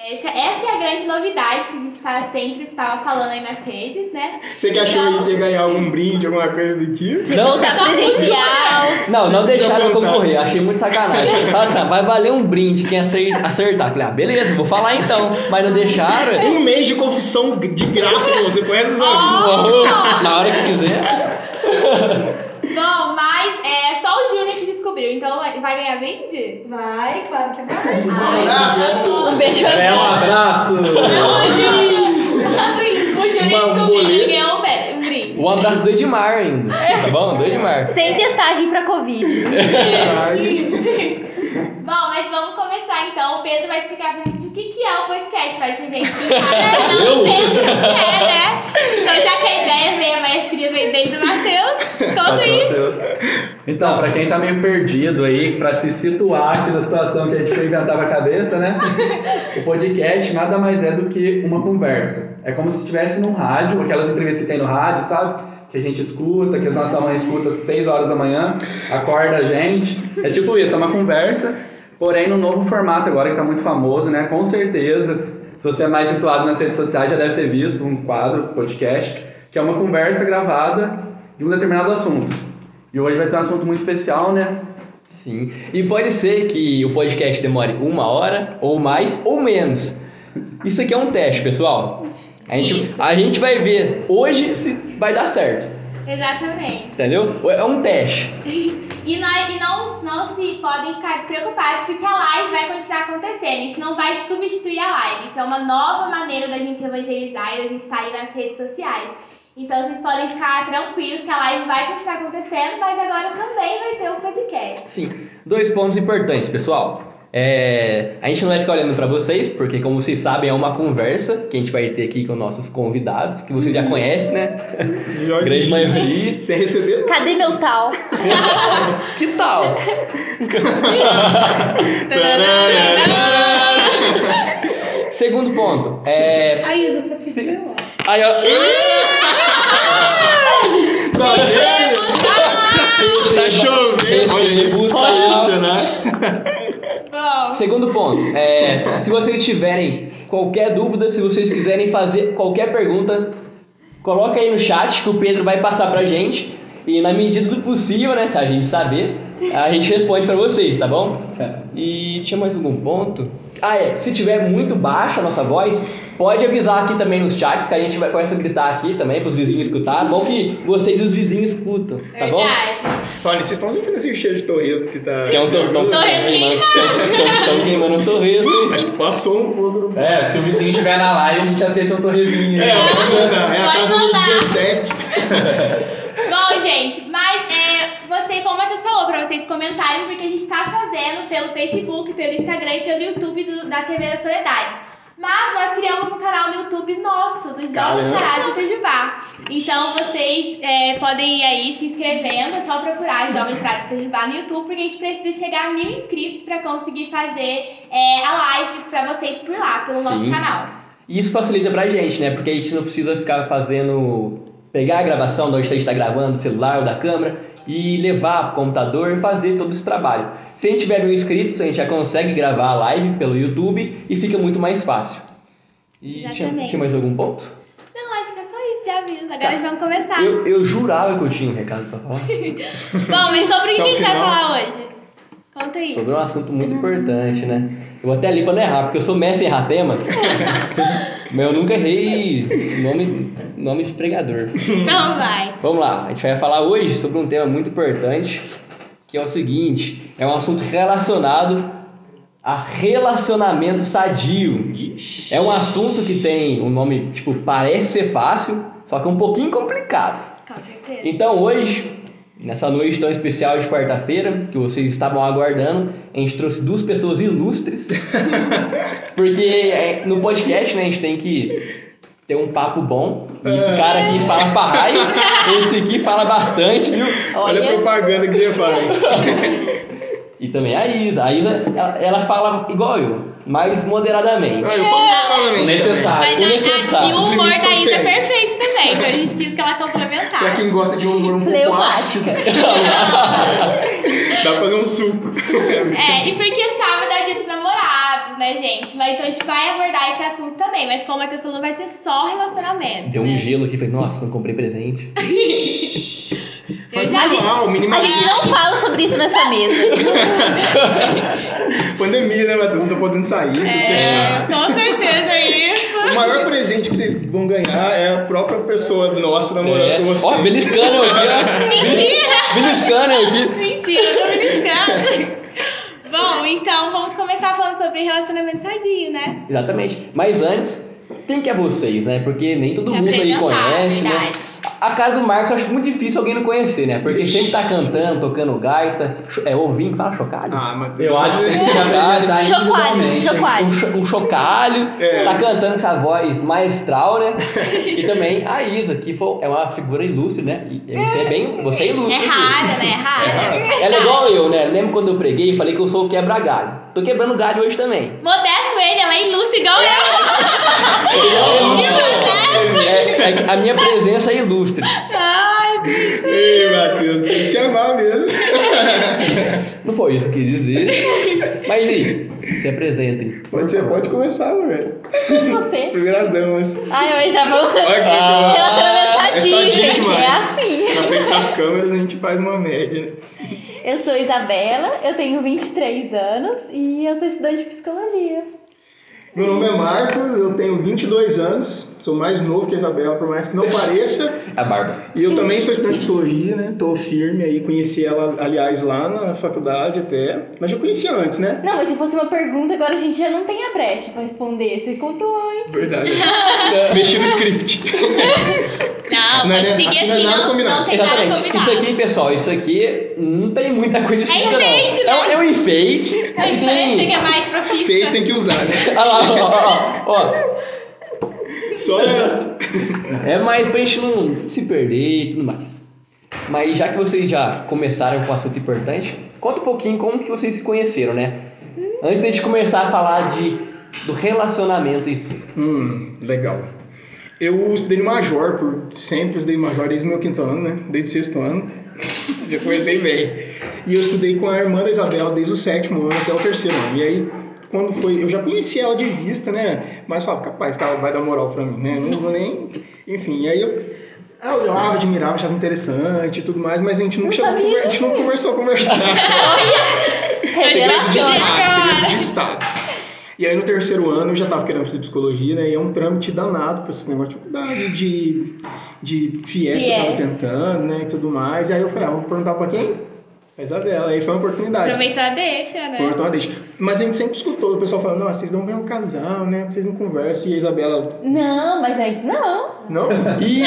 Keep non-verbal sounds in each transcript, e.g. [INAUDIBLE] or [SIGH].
Essa, essa é a grande novidade que a gente tá sempre tava falando aí nas redes, né? Você que achou Então- que ia ganhar algum brinde, alguma coisa do tipo? Não tá presencial. Não, não deixaram eu concorrer, achei muito sacanagem. Assim, vai valer um brinde quem acer- acertar. Falei, ah, beleza, vou falar então. Mas não deixaram. Um mês de confissão de graça pra você conhece os amigos. Na hora que quiser. Bom, mas é só o Júnior que descobriu, então vai ganhar brinde? Vai, claro que vai. Ai, abraço. Um beijo É um abraço. Uma boleta. ganhou um be- um brinde. Um abraço do Edmar ainda. Tá bom? Do Edmar. Sem testagem pra Covid. [LAUGHS] Bom, mas vamos então. O Pedro vai explicar pra gente o que, que é o podcast, pra gente que [LAUGHS] sabe, não sei o que é, né? Então já que a ideia veio, a maestria veio desde o Matheus, conta aí. Então, pra quem tá meio perdido aí, pra se situar aqui na situação que a gente foi inventar pra cabeça, né? O podcast nada mais é do que uma conversa. É como se estivesse num rádio, aquelas entrevistas que tem no rádio, sabe? Que a gente escuta, que as nossas mães escutam às 6 horas da manhã, acorda a gente. É tipo isso, é uma conversa, porém no novo formato agora que tá muito famoso, né? Com certeza, se você é mais situado nas redes sociais, já deve ter visto um quadro, podcast, que é uma conversa gravada de um determinado assunto. E hoje vai ter um assunto muito especial, né? Sim. E pode ser que o podcast demore uma hora, ou mais, ou menos. Isso aqui é um teste, pessoal. A gente, a gente vai ver hoje se vai dar certo. Exatamente. Entendeu? É um teste. [LAUGHS] E, nós, e não, não se podem ficar despreocupados, porque a live vai continuar acontecendo. Isso não vai substituir a live. Isso é uma nova maneira da gente evangelizar e da gente estar aí nas redes sociais. Então vocês podem ficar tranquilos que a live vai continuar acontecendo, mas agora também vai ter o podcast. Sim. Dois pontos importantes, pessoal. É, a gente não vai ficar olhando pra vocês, porque como vocês sabem, é uma conversa que a gente vai ter aqui com nossos convidados, que vocês já conhecem, né? [LAUGHS] Grande maioria. Você recebeu? Cadê meu tal? [LAUGHS] Que tal? [LAUGHS] Segundo ponto. É. A Isa, você pediu? Aí, ó. Tá vendo? Tá chovendo. Olha aí, Recebo puta tal. isso, né? Segundo ponto, é, se vocês tiverem qualquer dúvida, se vocês quiserem fazer qualquer pergunta, coloca aí no chat que o Pedro vai passar pra gente e na medida do possível, né, se a gente saber, a gente responde pra vocês, tá bom? E tinha mais algum ponto? Ah, é, se tiver muito baixa a nossa voz, pode avisar aqui também nos chats que a gente vai começa a gritar aqui também pros vizinhos escutar. Bom que vocês e os vizinhos escutam, tá bom? Olha, vocês estão sentindo esse cheiro de torresmo que tá. Que é um tor tor Torresmo Estão queimando um torresmo. Acho que passou um pouco. É, se o vizinho estiver na live, a gente aceita um torrezinho. É, pode mandar. É a Pode casa do mandar. 17. [LAUGHS] Bom, gente, mas é, você, como o Matheus falou, pra vocês comentarem, porque a gente tá fazendo pelo Facebook, pelo Instagram e pelo YouTube do- da TV da Soledade. Mas nós criamos um canal no YouTube nosso, do. Sarados de Itajubá. Então vocês é, podem ir aí se inscrevendo, é só procurar Jovens de Itajubá no YouTube, porque a gente precisa chegar a mil inscritos pra conseguir fazer é, a live pra vocês por lá, pelo nosso Sim. canal. E isso facilita pra gente, né? Porque a gente não precisa ficar fazendo. pegar a gravação de onde a gente tá gravando, do celular ou da câmera, e levar pro computador e fazer todo esse trabalho. Se a gente tiver mil inscritos, a gente já consegue gravar a live pelo YouTube e fica muito mais fácil. E tinha, Exatamente. tinha mais algum ponto? Não, acho que é só isso de aviso. Agora Tá. vamos começar. Eu, eu jurava que eu tinha um recado pra falar [LAUGHS] Bom, mas sobre o que a gente vai falar hoje? Conta aí. sobre um assunto muito importante, né? Eu vou até ali pra não errar, porque eu sou mestre em errar tema. [LAUGHS] Mas eu nunca errei nome, nome de pregador. Então vai. Vamos lá, a gente vai falar hoje sobre um tema muito importante, que é o seguinte, é um assunto relacionado a relacionamento sadio. É um assunto que tem um nome, tipo, parece ser fácil, só que é um pouquinho complicado. Com certeza. Então hoje, nessa noite tão especial de quarta-feira, que vocês estavam aguardando, a gente trouxe duas pessoas ilustres. [LAUGHS] porque é, no podcast, né, a gente tem que ter um papo bom. E esse cara aqui fala pra raio, [LAUGHS] esse aqui fala bastante, viu? Olha a propaganda que você faz. E também a Isa. A Isa, ela, ela fala igual eu, mais moderadamente. Ah, eu falo novamente. Necessário. Mas o a- a- necessário. e o humor da Isa é perfeito também, então a gente quis que ela complementasse. Pra quem gosta de um humor um pouco ácido, [LAUGHS] dá pra fazer um suco. É, e porque sábado é dia dos namorados, né, gente? Mas então a gente vai abordar esse assunto também. Mas como o Matheus falou, vai ser só relacionamento. Deu né? um gelo aqui, falei, nossa, não comprei presente. [LAUGHS] [LAUGHS] Faz já- manual, A gente não fala sobre isso nessa mesa. [LAUGHS] Pandemia, né, Matheus? Não tô podendo sair. É, fechado. com certeza isso. O maior presente que vocês vão ganhar é a própria pessoa nossa namorando É. com vocês. Ó, beliscando aqui, ó. Mentira! Beliscando aqui. Mentira, eu tô brincando. Bom, então vamos começar falando sobre relacionamento sadio, né? Exatamente. Mas antes, quem que é vocês, né? Porque nem todo Se mundo aí conhece, né? verdade. A cara do Marcos eu acho muito difícil alguém não conhecer, né? Porque sempre tá cantando, tocando gaita, é ouvindo, fala chocalho. Ah, Matheus. Eu acho que tem que apresentar Chocalho, individualmente. chocalho. um, cho- um chocalho, É. tá cantando com essa voz maestral, né? e também a Isa, que foi, é uma figura ilustre, né? E você é bem. Você é É ilustre. aqui. rara, né? É rara. Ela é igual eu, né? Lembra quando eu preguei e falei que eu sou o quebra-galho? Tô quebrando galho hoje também. Modesto ele, é uma ilustre igual eu. É, é que a minha presença é ilustre. Ai, Ei, Matheus, tem que se amar mesmo. [LAUGHS] Não foi isso que eu quis dizer. Mas aí? Se apresentem. Pode ser, pode começar, velho. Você. Primeiras damas. Ai, eu já vou. Que Ah. Relacionamento É sadio, sadio gente. É assim. Na frente das câmeras a gente faz uma média. né? Eu sou Isabela, eu tenho 23 anos e eu sou estudante de psicologia. Meu nome é Marcos, eu tenho 22 anos, sou mais novo que a Isabela, por mais que não pareça. [LAUGHS] A barba. E eu também sou estudante de psicologia, né? Tô firme aí, conheci ela, aliás, lá na faculdade até. Mas já conhecia antes, né? Não, mas se fosse uma pergunta, agora a gente já não tem a brecha pra responder. Você contou antes. Verdade. [LAUGHS] Mexi no script. [LAUGHS] Não, Não é- aqui não é assim, nada não, combinado. não tem nada Exatamente. combinado. Isso aqui, pessoal, isso aqui não tem muita coisa escrita, enfeite, não. né? É um, é um enfeite. Ai, que parece que tem... é mais tem que usar, né? Olha lá, ó, ó, ó. Só. É mais pra gente não se perder e tudo mais. Mas já que vocês já começaram com um assunto importante, conta um pouquinho como que vocês se conheceram, né? Antes de a gente começar a falar de, do relacionamento em si. Hum, legal. Eu estudei no Major, por sempre estudei no Major desde o meu quinto ano, né? Desde o sexto ano. [LAUGHS] Já comecei bem. E eu estudei com a irmã da Isabela desde o sétimo ano até o terceiro ano. E aí, quando foi. Eu já conhecia ela de vista, né? Mas falava, capaz que ela vai dar moral pra mim, né? Não vou nem. Enfim, aí eu. Eu olhava, admirava, achava interessante e tudo mais, mas a gente não, Não chegou a a gente não conversou a conversar. [LAUGHS] Segredo de Revelação. Estado, segredo de Estado. E aí no terceiro ano eu já tava querendo fazer psicologia, né? E é um trâmite danado pra esse negócio de faculdade, de, de FIES que eu tava tentando, né? E tudo mais. E aí eu falei, ah, vou perguntar pra quem? A Isabela. Aí foi uma oportunidade. Aproveitou a deixa, né? Uma deixa. Mas a gente sempre escutou o pessoal falando, nossa, vocês dão bem um casal, né? Vocês não conversam. E a Isabela, Não, mas antes não. não? Ih!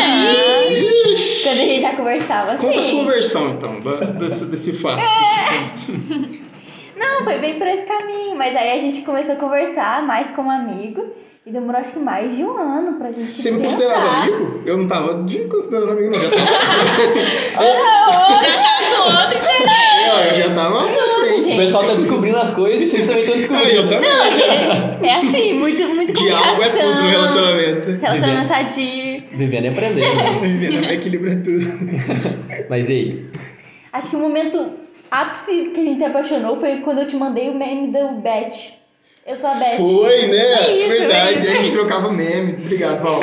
Ixi! Quando a gente já conversava assim. Conta a sua versão, então, da- desse, desse fato, desse ponto. [LAUGHS] Não, foi bem por esse caminho. Mas aí a gente começou a conversar mais como amigo. E demorou acho que mais de um ano pra gente Você me considerava amigo? Eu não tava de considerando amigo, não. [LAUGHS] [LAUGHS] Eu já tava, Não, eu já tava na frente. O pessoal tá descobrindo as coisas e vocês também estão Ah, eu descobrindo. também. É assim, muito, muito Diálogo é tudo no relacionamento. Relacionamento sadio. Vivendo e aprendendo. né? [LAUGHS] Vivendo equilíbrio é tudo. [LAUGHS] Mas e aí? Acho que o momento ápice que a gente se apaixonou foi quando eu te mandei o meme do Beth. Eu sou a Beth. Foi, né? É isso, Verdade. é isso. A gente trocava meme. Obrigado, Val.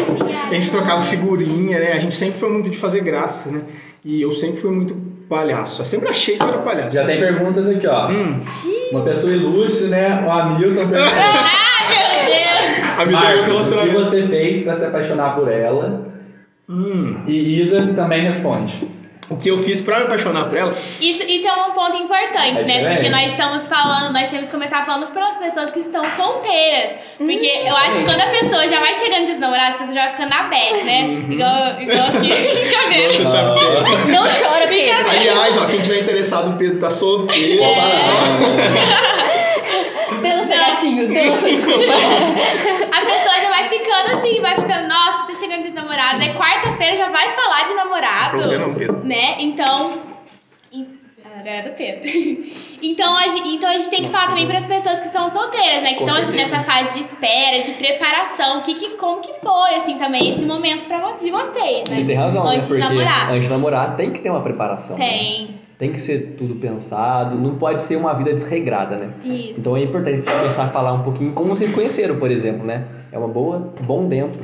A gente trocava figurinha, né? A gente sempre foi muito de fazer graça, né? E eu sempre fui muito palhaço. Eu sempre achei que eu era palhaço. Já tem perguntas aqui, ó. Hum, Uma pessoa ilustre, né? O Hamilton [LAUGHS] perguntou. a vida do Marcos, o que você fez pra se apaixonar por ela? Hum, E Isa também responde. O que eu fiz pra me apaixonar por ela? Isso, isso é um ponto importante, É né? diferente. Porque nós estamos falando, nós temos que começar falando para as pessoas que estão solteiras. Porque eu acho que quando a pessoa já vai chegando desnamorada, a pessoa já vai ficando na bad, né? Igual, igual aqui, [LAUGHS] brincadeira. É. Não chora, Pedro. Aliás, ó, quem tiver interessado, o Pedro tá solteiro. [LAUGHS] Dança, gatinho, dança, [LAUGHS] desculpa. A pessoa já vai ficando assim, vai ficando, nossa, tá chegando desnamorado. É quarta-feira, já vai falar de namorado. Pra você não, Pedro. Né? Então. Agora é do Pedro. [LAUGHS] Então a, gente, então a gente tem que falar também para as pessoas que são solteiras, né? Que estão assim, nessa fase de espera, de preparação. Que, que, como que foi, assim, também esse momento pra, de vocês, né? Você tem razão, Antes né? de Porque namorar. antes de namorar tem que ter uma preparação. né? Tem. Que ser tudo pensado, não pode ser uma vida desregrada, né? Isso. Então é importante começar a falar um pouquinho como vocês conheceram, por exemplo, né? É uma boa, bom dentro.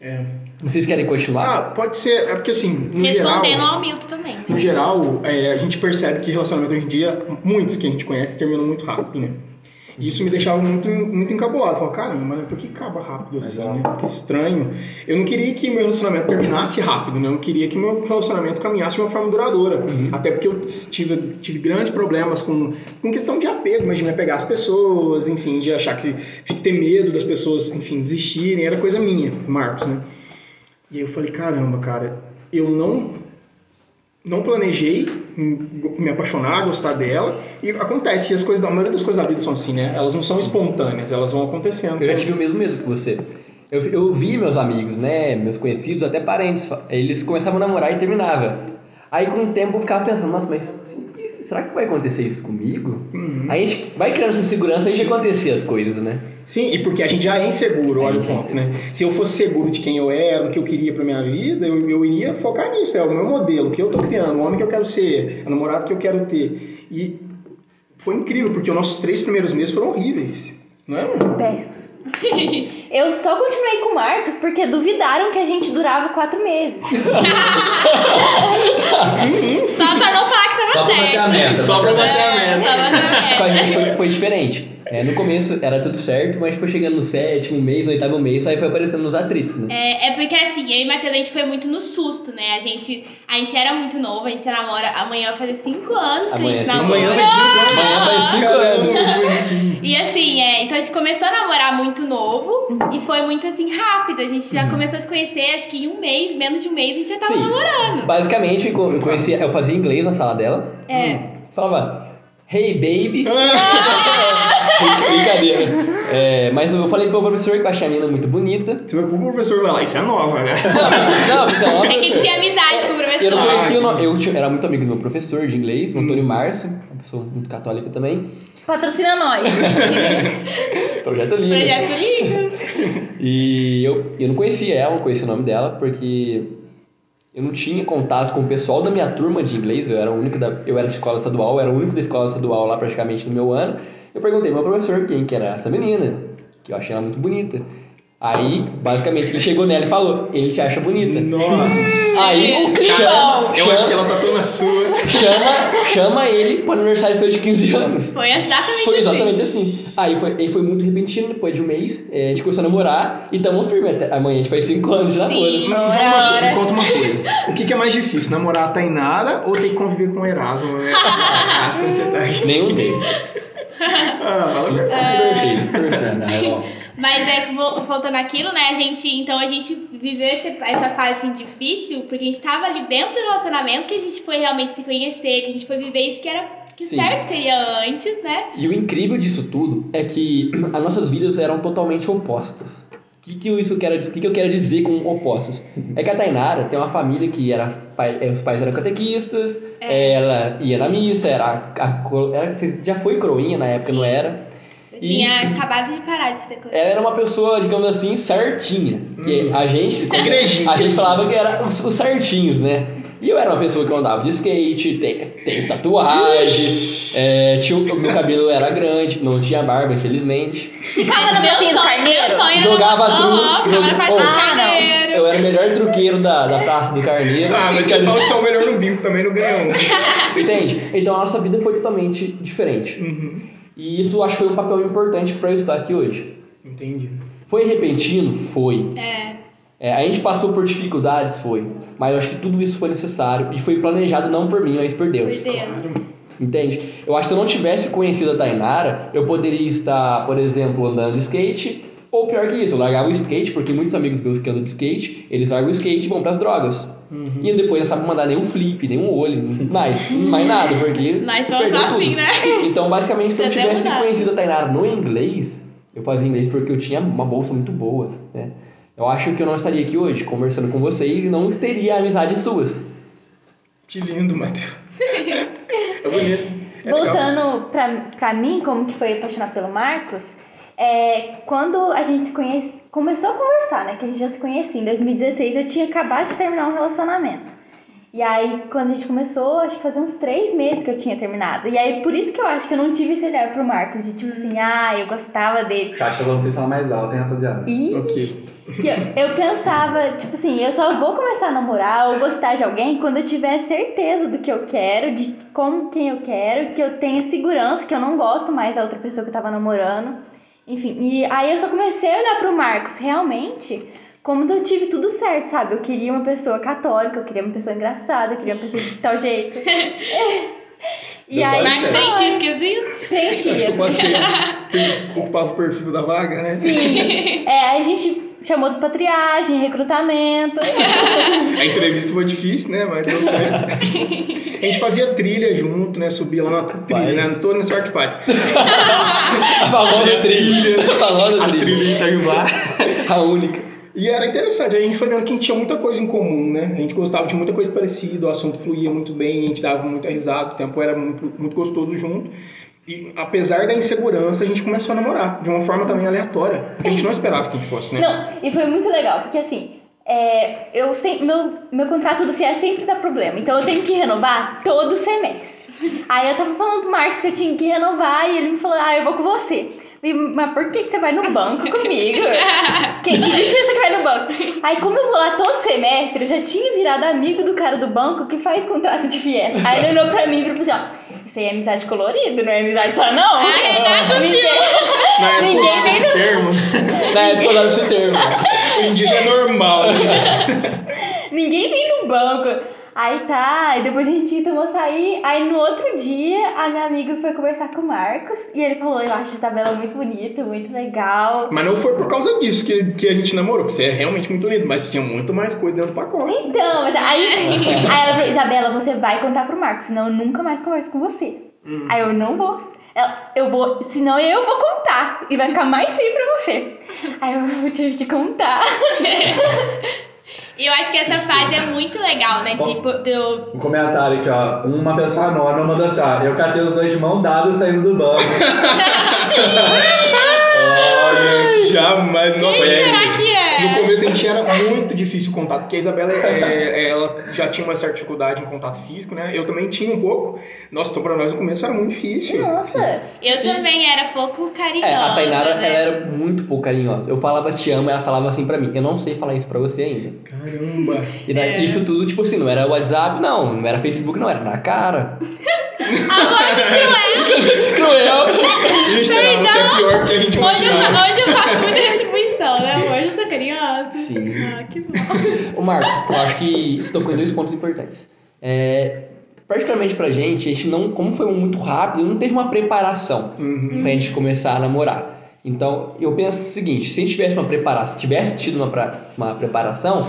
É. Vocês querem continuar? Ah, pode ser. É porque assim, no geral. Respondendo ao Milton também. né? No geral, é, a gente percebe que relacionamento hoje em dia, muitos que a gente conhece, terminam muito rápido, né? E isso me deixava muito, muito encabulado. Falava, caramba, né? por que acaba rápido assim, né? Que estranho. Eu não queria que meu relacionamento terminasse rápido, né? Eu não queria que meu relacionamento caminhasse de uma forma duradoura. Até porque eu tive, tive grandes problemas com, com questão de apego, mas de me apegar às pessoas, enfim, de achar que... Ter medo das pessoas, enfim, desistirem. Era coisa minha, Marcos, né? E aí eu falei, caramba, cara, eu não não planejei me apaixonar, gostar dela. E acontece, e as coisas da a maioria das coisas da vida são assim, né? Elas não são espontâneas, elas vão acontecendo. Eu já tive o mesmo medo que você. Eu, eu vi meus amigos, né, meus conhecidos, até parentes, eles começavam a namorar e terminava. Aí com o tempo eu ficava pensando, nossa, mas será que vai acontecer isso comigo? Uhum. Aí a gente vai criando essa segurança de acontecer as coisas, né? Sim, e porque a gente já é inseguro, olha A o é ponto, né? Se eu fosse seguro de quem eu era, do que eu queria pra minha vida, eu, eu iria focar nisso. É o meu modelo, o que eu tô criando, o homem que eu quero ser, a namorada que eu quero ter. E foi incrível, porque os nossos três primeiros meses foram horríveis. Não é? Péssimos. [LAUGHS] Eu só continuei com o Marcos porque duvidaram que a gente durava quatro meses. Só pra não falar que tava Só pra certo. bater a meta. Só pra bater a É, meta. só pra bater Com a a meta. gente foi, foi diferente. É, no começo era tudo certo, mas foi chegando no sétimo mês, no oitavo mês, aí foi aparecendo nos atritos, né? É, é porque assim, eu e Matheus, a gente foi muito no susto, né? A gente, a gente era muito novo, a gente namora. Amanhã vai fazer cinco anos que a Amanhã gente é cinco- namora. Amanhã vai cinco anos. Amanhã faz cinco anos. E assim, é, então a gente começou a namorar muito novo e foi muito assim rápido. A gente já começou a se conhecer, acho que em um mês, menos de um mês, a gente já tava Sim. namorando. Basicamente, eu eu conhecia, eu fazia inglês na sala dela. É. Falava, hey baby. [LAUGHS] Brincadeira. É, mas eu falei pro meu professor que eu achei a menina muito bonita. Você vai pro professor vai lá, isso é nova, né? Não, não, É que professor. tinha amizade com o professor. Eu não conhecia o Ah, nome. Eu tinha- era muito amigo do meu professor de inglês, o Antônio Márcio, uma pessoa muito católica também. Patrocina nós. [LAUGHS] Projeto Liga. Projeto Liga. E eu, eu não conhecia ela, não conhecia o nome dela, porque eu não tinha contato com o pessoal da minha turma de inglês, eu era o único da, eu era de escola estadual, eu era o único da escola estadual lá praticamente no meu ano. Eu perguntei pro meu professor quem que era essa menina, que eu achei ela muito bonita. Aí, basicamente, ele chegou nela e falou, ele te acha bonita. Nossa. Aí, chama, Eu acho que ela tá toda sua. chama, chama ele pro aniversário seu de 15 anos. Foi exatamente Foi assim. exatamente assim. Aí foi, aí foi muito repentino, depois de um mês, é, a gente começou a namorar e tamo firme até amanhã, a gente faz 5 anos de namoro. Sim. Mas uma me conta uma coisa. O que, que é mais difícil, namorar a Tainara ou ter que conviver com o Erasmo? né? Ah, tá. Nenhum deles. Ah, fala a verdade. Perfeito, perfeito. Mas é, vo- voltando àquilo, né? A gente, então a gente viveu essa fase assim difícil, porque a gente tava ali dentro do relacionamento que a gente foi realmente se conhecer, que a gente foi viver isso que era que Sim. certo seria antes, né? E o incrível disso tudo é que as nossas vidas eram totalmente opostas. O que, que, eu- isso quero, que, que eu quero dizer com opostos? É que a Tainara tem uma família que era, pai- eh, os pais eram catequistas, ela ia na missa, era, a, cro- era- já foi croinha na época, não era? Eu E- tinha acabado de parar de ser coisa. Ela era uma pessoa, digamos assim, certinha. Que a gente. Igrejinha, a gente falava que era os, os certinhos, né? E eu era uma pessoa que eu andava de skate, tenho, tenho tatuagem, é, tinha, o meu cabelo era grande, não tinha barba, infelizmente. Ficava no meu do sonho, carneiro? meu sonho era Jogava na parte do Oh. Carneiro. Eu era o melhor truqueiro da, da Praça do Carneiro. Ah, mas você fala que você é o melhor no bingo também, não ganhou. Entende? Então a nossa vida foi totalmente diferente. Uhum. E isso eu acho que foi um papel importante para eu estar aqui hoje. Entendi. Foi repentino? Foi. É. É, a gente passou por dificuldades, foi. Mas eu acho que tudo isso foi necessário e foi planejado não por mim, mas por Deus. Por Deus. Entende? Eu acho que se eu não tivesse conhecido a Tainara, eu poderia estar, por exemplo, andando de skate, ou pior que isso, eu largava o skate, porque muitos amigos meus que andam de skate, eles largam o skate e vão pras drogas. E depois não sabem mandar nenhum flip, nenhum olho, mais, mais nada, porque. [LAUGHS] Somos perdeu assim, tudo. né? Então, basicamente, se eu tivesse conhecido a Tainara no inglês, eu fazia inglês porque eu tinha uma bolsa muito boa, né? Eu acho que eu não estaria aqui hoje conversando com vocês e não teria amizades suas. Que lindo, Matheus. [LAUGHS] É bonito. É. Voltando pra, pra mim, como que foi apaixonar pelo Marcos, é, quando a gente se conhece, começou a conversar, né? Que a gente já se conhecia. Em 2016 eu tinha acabado de terminar um relacionamento. E aí, quando a gente começou, acho que fazia uns três meses que eu tinha terminado. E aí, por isso que eu acho que eu não tive esse olhar pro Marcos, de tipo assim, ah, eu gostava dele. O chat falou pra vocês falar mais alto, hein, rapaziada? Ok. que eu, eu pensava, tipo assim, eu só vou começar a namorar ou gostar de alguém quando eu tiver certeza do que eu quero, de como quem eu quero, que eu tenha segurança, que eu não gosto mais da outra pessoa que eu tava namorando. Enfim, e aí eu só comecei a olhar pro Marcos realmente como eu tive tudo certo, sabe? Eu queria uma pessoa católica, eu queria uma pessoa engraçada, eu queria uma pessoa de tal jeito. [LAUGHS] e Deu aí. Marcos Preenchia. eu passei, [LAUGHS] per- ocupava o perfil da vaga, né? Sim. É, aí a gente chamou de patriagem, recrutamento. [LAUGHS] A entrevista foi difícil, né? Mas deu certo. [LAUGHS] A gente fazia trilha junto, né? Subia lá na trilha, né? Não tô nessa arte pai. A famosa trilha. A famosa A trilha. trilha de Itajubá. A única. E era interessante, a gente foi vendo que a gente tinha muita coisa em comum, né? A gente gostava de muita coisa parecida, o assunto fluía muito bem, a gente dava muita risada, o tempo era muito, muito gostoso junto. E apesar da insegurança, a gente começou a namorar, de uma forma também aleatória. A gente não esperava que a gente fosse, né? Não, e foi muito legal, porque assim, é, eu sempre, meu, meu contrato do FIA sempre dá problema, então eu tenho que renovar todo semestre. Aí eu tava falando pro Marcos que eu tinha que renovar e ele me falou, ah, eu vou com você. Mas por que, que você vai no banco comigo? [LAUGHS] Que, que dia que você que vai no banco? Aí como eu vou lá todo semestre, eu já tinha virado amigo do cara do banco que faz contrato de FIES. Aí ele olhou pra mim e falou assim, ó, isso aí é amizade colorida, não é amizade só não. ninguém, Na época ninguém usava vem esse termo. Na época eu esse termo. Já é normal. né? [LAUGHS] Ninguém vem no banco. Aí tá, e depois a gente tomou açaí. Aí no outro dia, a minha amiga foi conversar com o Marcos. E ele falou: Eu acho a tabela muito bonita, muito legal. Mas não foi por causa disso que, que a gente namorou, porque você é realmente muito lindo, mas tinha muito mais coisa dentro do pacote. Então, mas aí, [LAUGHS] aí ela falou: Isabela, você vai contar pro Marcos, senão eu nunca mais converso com você. Aí eu não vou. Ela, eu vou, senão eu vou contar. E vai ficar mais feio pra você. Aí eu tive que contar. [LAUGHS] E eu acho que essa fase é muito legal, né? Tipo, do. Um comentário aqui, ó. Uma pessoa anônima mandou assim, ó. Eu catei os dois de mão dada saindo do banco. [LAUGHS] Olha, jamais. Nossa, Quem é, será que é? No começo a gente era muito difícil o contato, porque a Isabela é, ela já tinha uma certa dificuldade em contato físico, né? Eu também tinha um pouco. Nossa, então pra nós no começo era muito difícil. Nossa. Eu também era pouco carinhosa. É, a Tainara, né? ela era muito pouco carinhosa. Eu falava te amo, ela falava assim pra mim. Eu não sei falar isso pra você ainda. Caramba. E daí, É. isso tudo, tipo assim, não era WhatsApp, não. Não era Facebook, não. Era na cara. [LAUGHS] Cruel. Gente, Tainara, você é pior que a gente Hoje eu, hoje eu faço muita retribuição, né, amor? Hoje eu sou carinhosa. Sim. Ah, que bom. [LAUGHS] Ô Marcos, eu acho que você tocou em dois pontos importantes. É, particularmente pra gente, a gente não, como foi muito rápido, não teve uma preparação Uhum. pra gente começar a namorar. Então, eu penso o seguinte, se a gente tivesse uma preparação, tivesse tido uma, pra- uma preparação,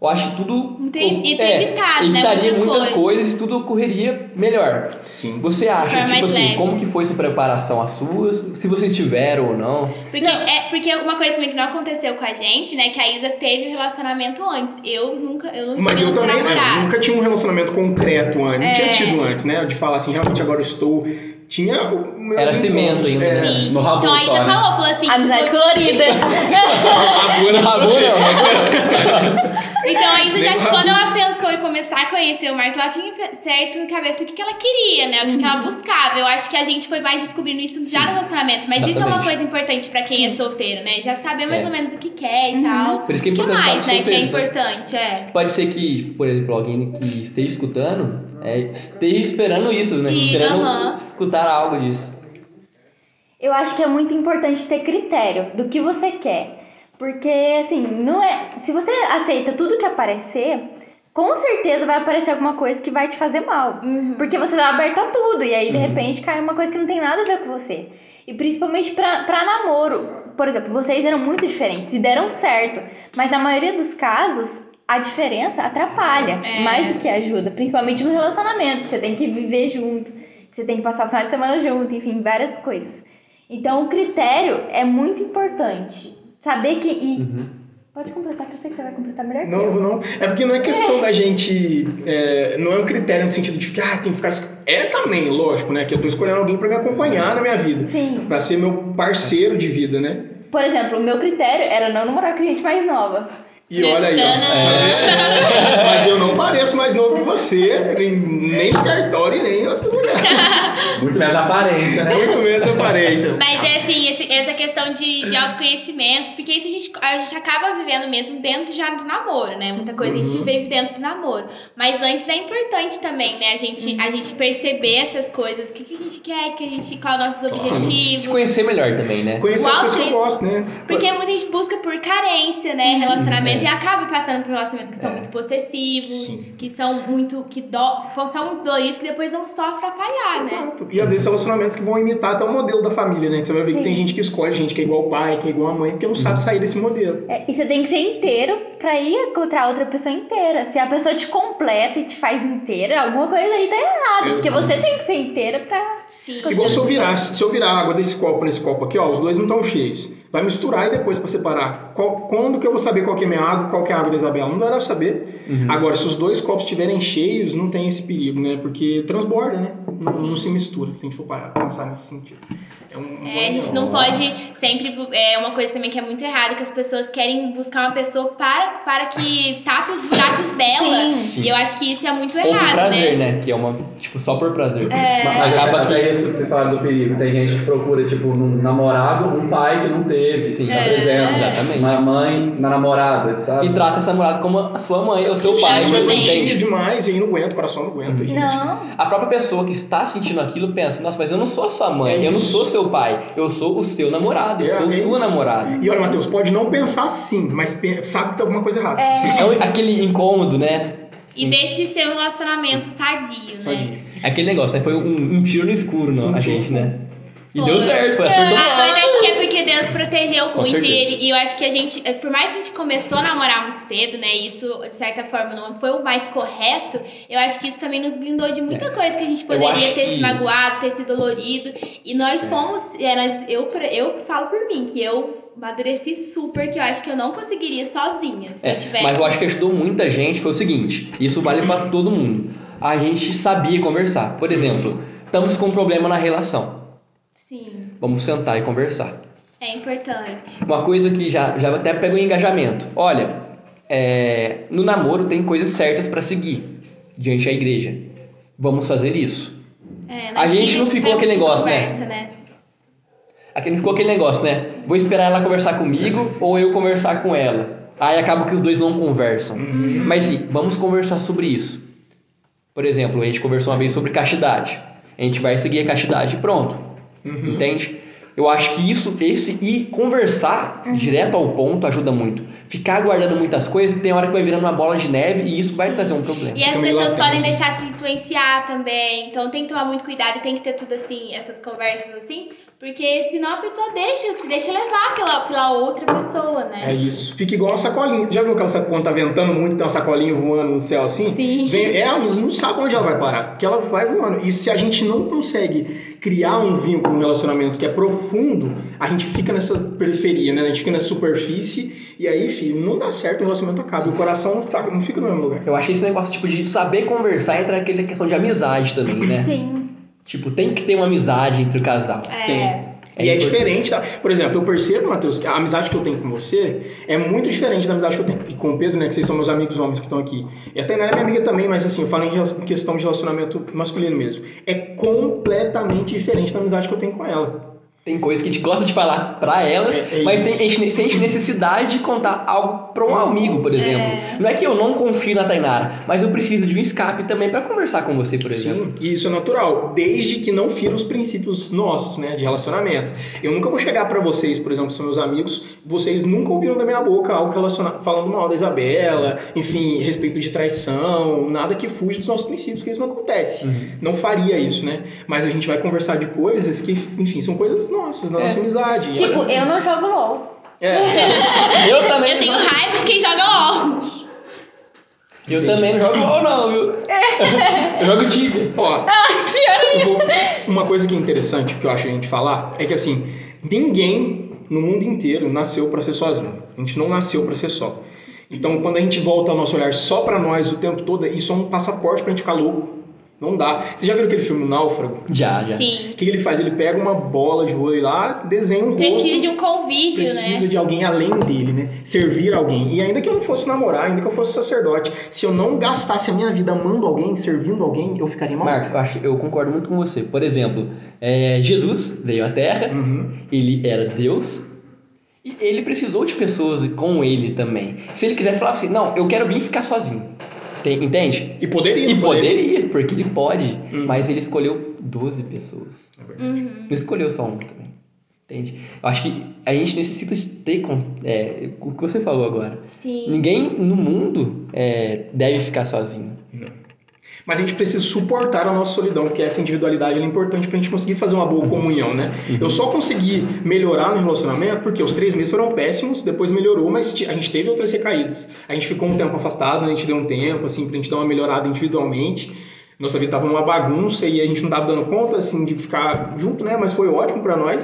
eu acho que tudo Não tem- ia ter evitado, né, evitaria muita muitas coisa. coisas e tudo ocorreria melhor. Sim. Você acha, tipo assim, leve. como que foi sua preparação a suas, se vocês tiveram ou não? Porque, é, porque uma coisa também que não aconteceu com a gente, né? Que a Isa teve um relacionamento antes. Eu nunca, eu não Mas tive eu nunca também né, nunca tinha um relacionamento concreto antes. Não É. tinha tido antes, né? De falar assim, realmente agora eu estou. Tinha o meu. Era cimento ainda, né? Sim. No rabo então a Isa só, né? falou, falou assim. Amizade colorida. [LAUGHS] Rabu você. não, Então a Isa Nem já, quando ela pensou em começar a conhecer o Marcos, ela tinha certo na cabeça o que, que ela queria, né? O que, que ela buscava. Eu acho que a gente foi mais descobrindo isso já Sim. no relacionamento. Mas isso é uma Exatamente. coisa importante pra quem é solteiro, né? Já saber mais É. ou menos o que quer e tal. Por isso que é O que importante mais, né? Que é né? importante, é. Pode ser que, por exemplo, alguém que esteja escutando é, esteja esperando isso, né? Sim, esperando aham. escutar algo disso. Eu acho que é muito importante ter critério do que você quer. Porque, assim, não é. Se você aceita tudo que aparecer, com certeza vai aparecer alguma coisa que vai te fazer mal. Porque você tá aberto a tudo. E aí, de Uhum. repente, cai uma coisa que não tem nada a ver com você. E principalmente pra, pra namoro. Por exemplo, vocês eram muito diferentes e deram certo. Mas na maioria dos casos, a diferença atrapalha. É. Mais do que ajuda. Principalmente no relacionamento, que você tem que viver junto. Que você tem que passar o final de semana junto, enfim, várias coisas. Então, o critério é muito importante. Saber que. E... Uhum. Pode completar, que eu sei que você vai completar melhor que Não, eu. não. É porque não é questão da gente. é, não é um critério no sentido de ficar, ah, tem que ficar. É também, lógico, né? Que eu tô escolhendo alguém pra me acompanhar na minha vida. Sim. Pra ser meu parceiro de vida, né? Por exemplo, o meu critério era não namorar com gente mais nova. E olha aí, ó. Tana. Mas eu não pareço mais novo que você, nem, nem cartório, nem em outro lugar. [LAUGHS] Muito menos aparência, né? Muito menos aparência. Mas é assim, esse- essa questão de, de autoconhecimento, porque isso a gente, a gente acaba vivendo mesmo dentro já do namoro, né? Muita coisa a gente vive dentro do namoro. Mas antes é importante também, né? A gente, a gente perceber essas coisas, o que, que a gente quer, que a gente, qual é o nosso Se objetivo. conhecer melhor também, né? Conhecer as coisas que eu gosto, né? Porque muita gente busca por carência, né? Relacionamento é. e acaba passando por relacionamentos que são É. muito possessivos, Sim. que são muito. que do, são muito doloridos, que depois não sofrem apanhar, né? E às vezes relacionamentos que vão imitar até o modelo da família, né? Que você vai ver que Sim. tem gente que escolhe gente que é igual ao pai, que é igual à mãe, porque não sabe sair desse modelo. É, e você tem que ser inteiro pra ir encontrar outra pessoa inteira. Se a pessoa te completa e te faz inteira, alguma coisa aí tá errado. Porque você tem que ser inteira pra. Sim. Igual se eu virar, se eu virar a água desse copo nesse copo aqui, ó, os dois não estão cheios. Vai misturar e depois pra separar. Qual- quando que eu vou saber qual que é minha água, qual que é a água da Isabela? Não dar pra saber. Agora, se os dois copos estiverem cheios, não tem esse perigo, né? Porque transborda, né? Não, não se mistura, se a gente for parar, pensar nesse sentido. É, um, um É, a gente não pode sempre. É uma coisa também que é muito errada, que as pessoas querem buscar uma pessoa para, para que tape os buracos dela. Sim. Sim. E eu acho que isso é muito Ou errado, por prazer, né? né? Que é uma, tipo, só por prazer. É. Mas Acaba até que- isso que vocês falaram do perigo. Tem gente que procura, tipo, num namorado, um pai que não teve. Sim. Na É. presença. Exatamente. Uma mãe na namorada, sabe? E trata essa namorada como a sua mãe ou seu pai, Isso é entende? demais e aí não aguenta, o coração não aguenta, gente. Não. A própria pessoa que está sentindo aquilo pensa, nossa, mas eu não sou sua mãe, É eu não sou seu pai, eu sou o seu namorado, eu É, sou é sua isso. namorada. E olha, Matheus, pode não pensar assim, mas sabe que tem alguma coisa errada. É o- aquele incômodo, né? E Sim. deixe ser um relacionamento sadio, Só né? É Aquele negócio, né? Foi um, um tiro no escuro, não, a gente, né? E deu certo, foi acertou. Ah, mas acho que é porque Deus protegeu Com muito e, ele- e eu acho que a gente, por mais que a gente começou a namorar muito cedo, né, e isso de certa forma não foi o mais correto, eu acho que isso também nos blindou de muita coisa que a gente poderia ter que- se magoado, ter se dolorido. E nós fomos, é, nós- eu, eu falo por mim, que eu amadureci super, que eu acho que eu não conseguiria sozinha se É, eu tivesse. mas eu acho que ajudou muita gente foi o seguinte, isso vale pra todo mundo. A gente sabia conversar. Por exemplo, estamos com um problema na relação. Sim, Vamos sentar e conversar. é importante. Uma coisa que já, já até pegou em engajamento. Olha, é, no namoro tem coisas certas pra seguir diante da igreja. Vamos fazer isso. É, A gente não ficou aquele negócio, né? conversa, né? Aqui não ficou aquele negócio, né? Vou esperar ela conversar comigo ou eu conversar com ela. Aí acaba que os dois não conversam. Mas sim, vamos conversar sobre isso. Por exemplo, a gente conversou uma vez sobre castidade. A gente vai seguir a castidade e pronto. Entende? Eu acho que isso, esse e conversar direto ao ponto ajuda muito. Ficar guardando muitas coisas, tem hora que vai virando uma bola de neve e isso vai trazer um problema. E as Fica pessoas podem deixar se influenciar também. Então tem que tomar muito cuidado e tem que ter tudo assim, essas conversas assim. Porque senão a pessoa deixa, se deixa levar pela, pela outra pessoa, né? É isso. Fica igual uma sacolinha. Já viu aquela sacolinha quando tá ventando muito, tem uma sacolinha voando no céu assim? Sim. Vem, ela não não sabe onde ela vai parar, porque ela vai voando. E se a gente não consegue criar um vínculo, um relacionamento que é profundo, a gente fica nessa periferia, né? A gente fica nessa superfície, e aí, filho, não dá certo, o relacionamento acaba. E o coração não fica, não fica no mesmo lugar. Eu acho que esse negócio tipo de saber conversar entra naquela questão de amizade também, né? Sim. Tipo, tem que ter uma amizade entre o casal. É. Tem. É e é importante. diferente, tá? Por exemplo, eu percebo, Matheus, que a amizade que eu tenho com você é muito diferente da amizade que eu tenho e com o Pedro, né? Que vocês são meus amigos homens que estão aqui. E a Tainara é minha amiga também, mas assim, eu falo em questão de relacionamento masculino mesmo. É completamente diferente da amizade que eu tenho com ela. Tem coisas que a gente gosta de falar pra elas, É- é mas tem, a gente sente necessidade de contar algo pra um amigo, por exemplo. É. Não é que eu não confio na Tainara, mas eu preciso de um escape também pra conversar com você, por exemplo. Sim, e isso é natural, desde que não fira os princípios nossos, né, de relacionamentos. Eu nunca vou chegar pra vocês, por exemplo, que são meus amigos, vocês nunca ouviram da minha boca algo relacionado, falando mal da Isabela, enfim, respeito de traição, nada que fuja dos nossos princípios, que isso não acontece. Uhum. Não faria isso, né? Mas a gente vai conversar de coisas que, enfim, são coisas nossas, da É. nossa amizade. Tipo, eu não jogo LOL. É, [LAUGHS] Eu também, Eu tenho raiva de quem joga LOL. eu também não jogo LOL, não, viu? [LAUGHS] eu jogo Tibia. Ó, eu vou- uma coisa que é interessante que eu acho a gente falar é que assim, ninguém no mundo inteiro nasceu pra ser sozinho. A gente não nasceu pra ser só. Então, quando a gente volta o nosso olhar só pra nós o tempo todo, isso é um passaporte pra gente ficar louco. Não dá. Você já viu aquele filme Náufrago? Já, já. Sim. O que ele faz? Ele pega uma bola de vôlei lá, desenha um rosto. Precisa de um convívio, Precisa né? de alguém além dele, né? Servir alguém. E ainda que eu não fosse namorar, ainda que eu fosse sacerdote, se eu não gastasse a minha vida amando alguém, servindo alguém, eu ficaria mal. Marcos, eu, acho, eu concordo muito com você. Por exemplo, é, Jesus veio à Terra, Uhum. ele era Deus e ele precisou de pessoas com ele também. Se ele quisesse falar assim, não, eu quero vir ficar sozinho. Tem- entende? E poderia. E não poderia, porque ele pode, Uhum. mas ele escolheu 12 pessoas. Uhum. Não escolheu só um também. Entende? Eu acho que a gente necessita de ter. É, o que você falou agora. Sim. Ninguém no mundo é, deve ficar sozinho. Mas a gente precisa suportar a nossa solidão, porque essa individualidade é importante pra gente conseguir fazer uma boa comunhão, né? Eu só consegui melhorar no relacionamento porque os três meses foram péssimos, depois melhorou, mas a gente teve outras recaídas. A gente ficou um tempo afastado, a gente deu um tempo, assim, pra gente dar uma melhorada individualmente. Nossa vida tava uma bagunça e a gente não tava dando conta, assim, de ficar junto, né? Mas foi ótimo pra nós.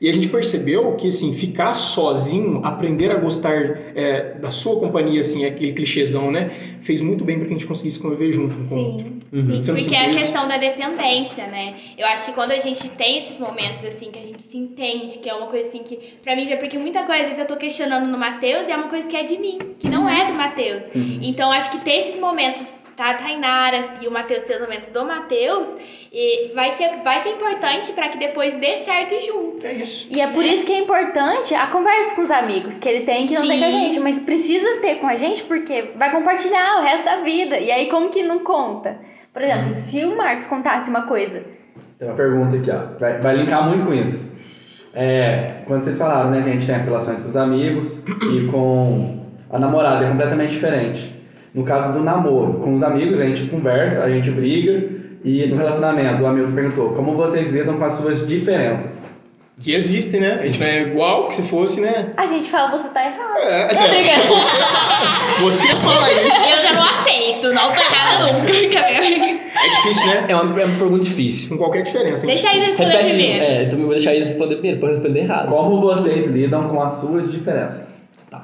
E a gente percebeu que, assim, ficar sozinho, aprender a gostar é, da sua companhia, assim, aquele clichêzão, né? Fez muito bem pra que a gente conseguisse conviver junto. um com o outro. Sim. Uhum. Sim, porque é a isso? questão da dependência, né? Eu acho que quando a gente tem esses momentos, assim, que a gente se entende, que é uma coisa assim que, pra mim, é porque muita coisa, às vezes eu tô questionando no Matheus e é uma coisa que é de mim, que não é do Matheus. Então, acho que ter esses momentos, tá, a Tainara e o Matheus os momentos do Matheus, e vai ser, vai ser importante pra que depois dê certo junto. É isso. E é por isso que é importante a conversa com os amigos, que ele tem que não tem com a Sim. gente, mas precisa ter com a gente porque vai compartilhar o resto da vida. E aí como que não conta? Por exemplo, se o Marcos contasse uma coisa, Tem uma pergunta aqui, ó. Vai, vai linkar muito com isso. É, quando vocês falaram, né, que a gente tem as relações com os amigos e com a namorada é completamente diferente. No caso do namoro, com os amigos a gente conversa, a gente briga e no relacionamento, o Hamilton perguntou, como vocês lidam com as suas diferenças? Que existem, né? A gente não é igual que se fosse, né? a gente fala você tá errado. É, Tô brincando. [LAUGHS] Você fala aí. Eu já não aceito, não tô errada [LAUGHS] nunca. É difícil, né? É uma, é uma pergunta difícil. Com qualquer diferença. hein? Deixa aí responder Repete, primeiro. é, então eu vou deixar ele responder primeiro, pra eu responder errado. Como vocês lidam com as suas diferenças?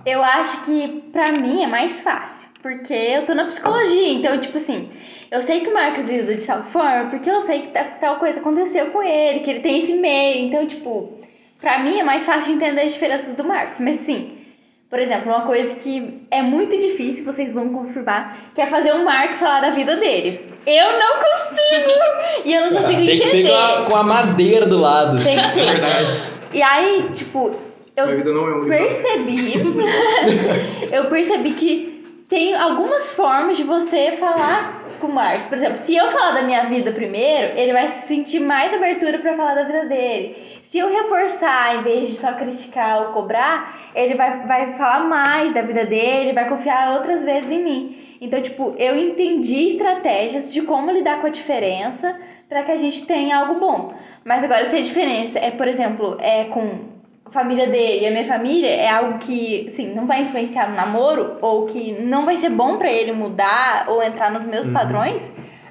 Eu acho que pra mim é mais fácil, porque eu tô na psicologia, então, tipo assim, eu sei que o Marcos lida de tal forma, porque eu sei que ta- tal coisa aconteceu com ele, que ele tem esse meio, então, tipo, pra mim é mais fácil de entender as diferenças do Marcos, mas sim. Por exemplo, uma coisa que é muito difícil, vocês vão confirmar, que é fazer o Marcos falar da vida dele. Eu não consigo! E eu não consigo Tem que ser entender. com a, com a madeira do lado. Tem que [LAUGHS] É ser. verdade. E aí, tipo, eu Minha vida não é um percebi. [LAUGHS] eu percebi que tem algumas formas de você falar com o Marcos. Por exemplo, se eu falar da minha vida primeiro, ele vai sentir mais abertura pra falar da vida dele. Se eu reforçar, em vez de só criticar ou cobrar, ele vai, vai falar mais da vida dele, vai confiar outras vezes em mim. Então, tipo, eu entendi estratégias de como lidar com a diferença pra que a gente tenha algo bom. Mas agora, se a diferença é, por exemplo, é com a família dele e a minha família é algo que, assim, não vai influenciar no namoro ou que não vai ser bom pra ele mudar ou entrar nos meus padrões,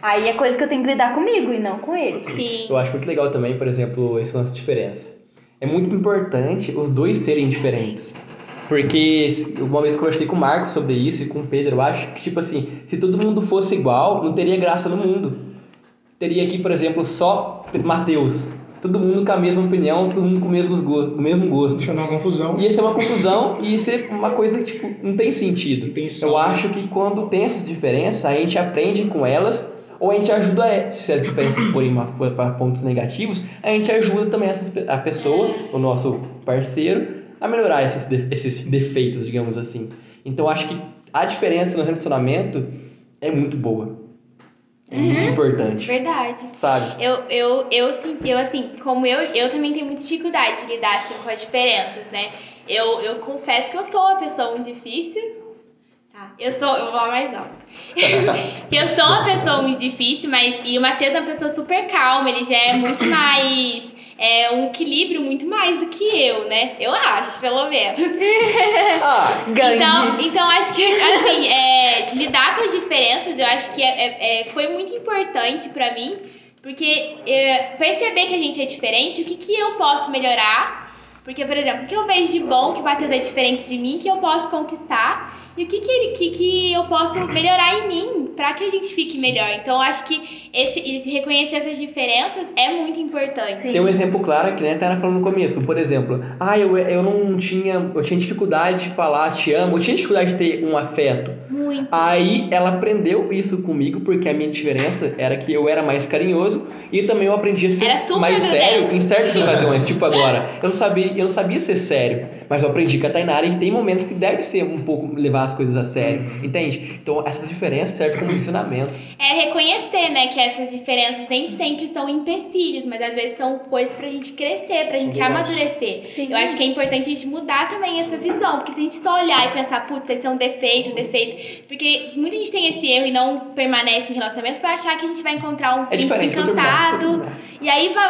aí é coisa que eu tenho que lidar comigo e não com ele. Sim. Eu acho muito legal também, por exemplo, esse lance de diferença. É muito importante os dois serem diferentes. Porque se- uma vez eu conversei com o Marco sobre isso e com o Pedro, eu acho que, tipo assim, se todo mundo fosse igual, não teria graça no mundo. Teria aqui, por exemplo, só Mateus. Todo mundo com a mesma opinião, todo mundo com o mesmo gosto. O mesmo gosto. Eu dar uma confusão. Ia ser uma confusão e ia ser uma coisa que, tipo, não tem sentido. Intenção. Eu acho que quando tem essas diferenças, a gente aprende com elas ou a gente ajuda, é, se as diferenças forem para pontos negativos, a gente ajuda também essas, a pessoa, o nosso parceiro, a melhorar esses, de- esses defeitos, digamos assim. Então, eu acho que a diferença no relacionamento é muito boa. É muito importante, Verdade. sabe? Eu, eu, eu, eu, assim, como eu, eu também tenho muita dificuldade de lidar, assim, com as diferenças, né? Eu, eu confesso que eu sou uma pessoa muito difícil. Tá, eu sou, eu vou falar mais alto. [LAUGHS] que eu sou uma pessoa muito difícil, mas, e o Matheus é uma pessoa super calma, ele já é muito mais, é um equilíbrio muito mais do que eu, né? Eu acho, pelo menos. [LAUGHS] Ah, Gandhi. Então, então acho que assim, é, lidar com as diferenças, eu acho que é, é- é- foi muito importante pra mim, porque é, perceber que a gente é diferente, o que, que eu posso melhorar Porque, por exemplo, o que eu vejo de bom que o Matheus é diferente de mim, que eu posso conquistar, e o que, que, ele, que, que eu posso melhorar em mim pra que a gente fique melhor. Então, eu acho que esse, esse reconhecer essas diferenças é muito importante. Tem um exemplo claro que nem a Tara falou no começo. Por exemplo, ah, eu, eu não tinha. Eu tinha dificuldade de falar te amo, eu tinha dificuldade de ter um afeto. Muito. Aí ela aprendeu isso comigo, porque a minha diferença era que eu era mais carinhoso e também eu aprendi a ser mais grudento. sério em certas ocasiões. [LAUGHS] Tipo agora, eu não sabia, eu não sabia ser sério, mas eu aprendi com a Tainara e tem momentos que deve ser um pouco levar as coisas a sério, entende? Então essas diferenças servem como ensinamento. É reconhecer, né, que essas diferenças nem sempre são empecilhos, mas às vezes são coisas pra gente crescer, pra gente verdade. amadurecer. Sim. Eu acho que é importante a gente mudar também essa visão, porque se a gente só olhar e pensar, putz, esse é um defeito, um defeito, porque muita gente tem esse erro e não permanece em relacionamento pra achar que a gente vai encontrar um É príncipe encantado, terminar. e aí vai,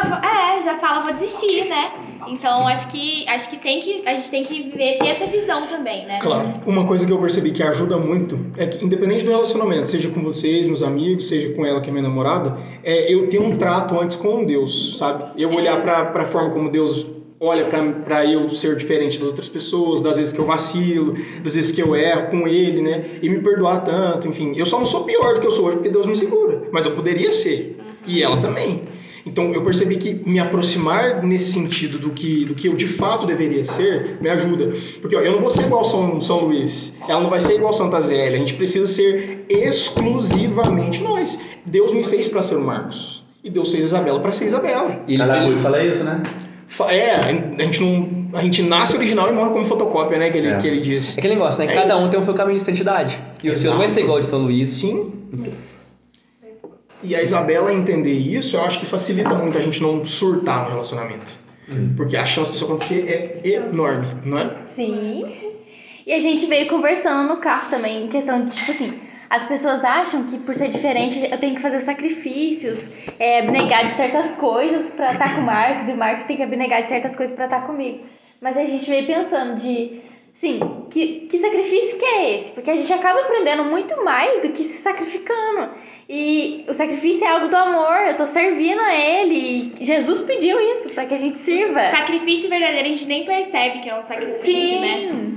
é, já fala, vou desistir, né? Então acho que acho que tem que a gente tem que ver ter essa visão também, né? Claro. Uma coisa que eu percebi que ajuda muito é que, independente do relacionamento, seja com vocês, meus amigos, seja com ela, que é minha namorada, é eu ter um trato antes com Deus, sabe? Eu olhar pra, pra forma como Deus olha pra, pra eu ser diferente das outras pessoas, das vezes que eu vacilo, das vezes que eu erro com Ele, né? E me perdoar tanto, enfim. Eu só não sou pior do que eu sou hoje porque Deus me segura, mas eu poderia ser. E ela também. Então eu percebi que me aproximar nesse sentido do que, do que eu de fato deveria ser me ajuda. Porque ó, eu não vou ser igual São, São Luís, ela não vai ser igual Santa Zélia. A gente precisa ser exclusivamente nós. Deus me fez para ser o Marcos. E Deus fez Isabela para ser Isabela. E ele, Cada ele- um fala isso, né? É, a gente não. A gente nasce original e morre como fotocópia, né? Que ele, É. que ele diz. É aquele negócio, né? É Cada isso. um tem o seu caminho de santidade. E o seu não vai ser Exato. igual ao de São Luís. Sim. E a Isabela entender isso, eu acho que facilita muito a gente não surtar no relacionamento. Porque a chance disso acontecer é enorme, não é? Sim. E a gente veio conversando no carro também, em questão de, tipo assim, as pessoas acham que por ser diferente eu tenho que fazer sacrifícios, é, abnegar de certas coisas pra estar com o Marcos, e o Marcos tem que abnegar de certas coisas pra estar comigo. Mas a gente veio pensando de, sim, que, que sacrifício que é esse? Porque a gente acaba aprendendo muito mais do que se sacrificando. E o sacrifício é algo do amor, eu tô servindo a ele, e Jesus pediu isso pra que a gente sirva. Sacrifício verdadeiro a gente nem percebe que é um sacrifício, né? Sim.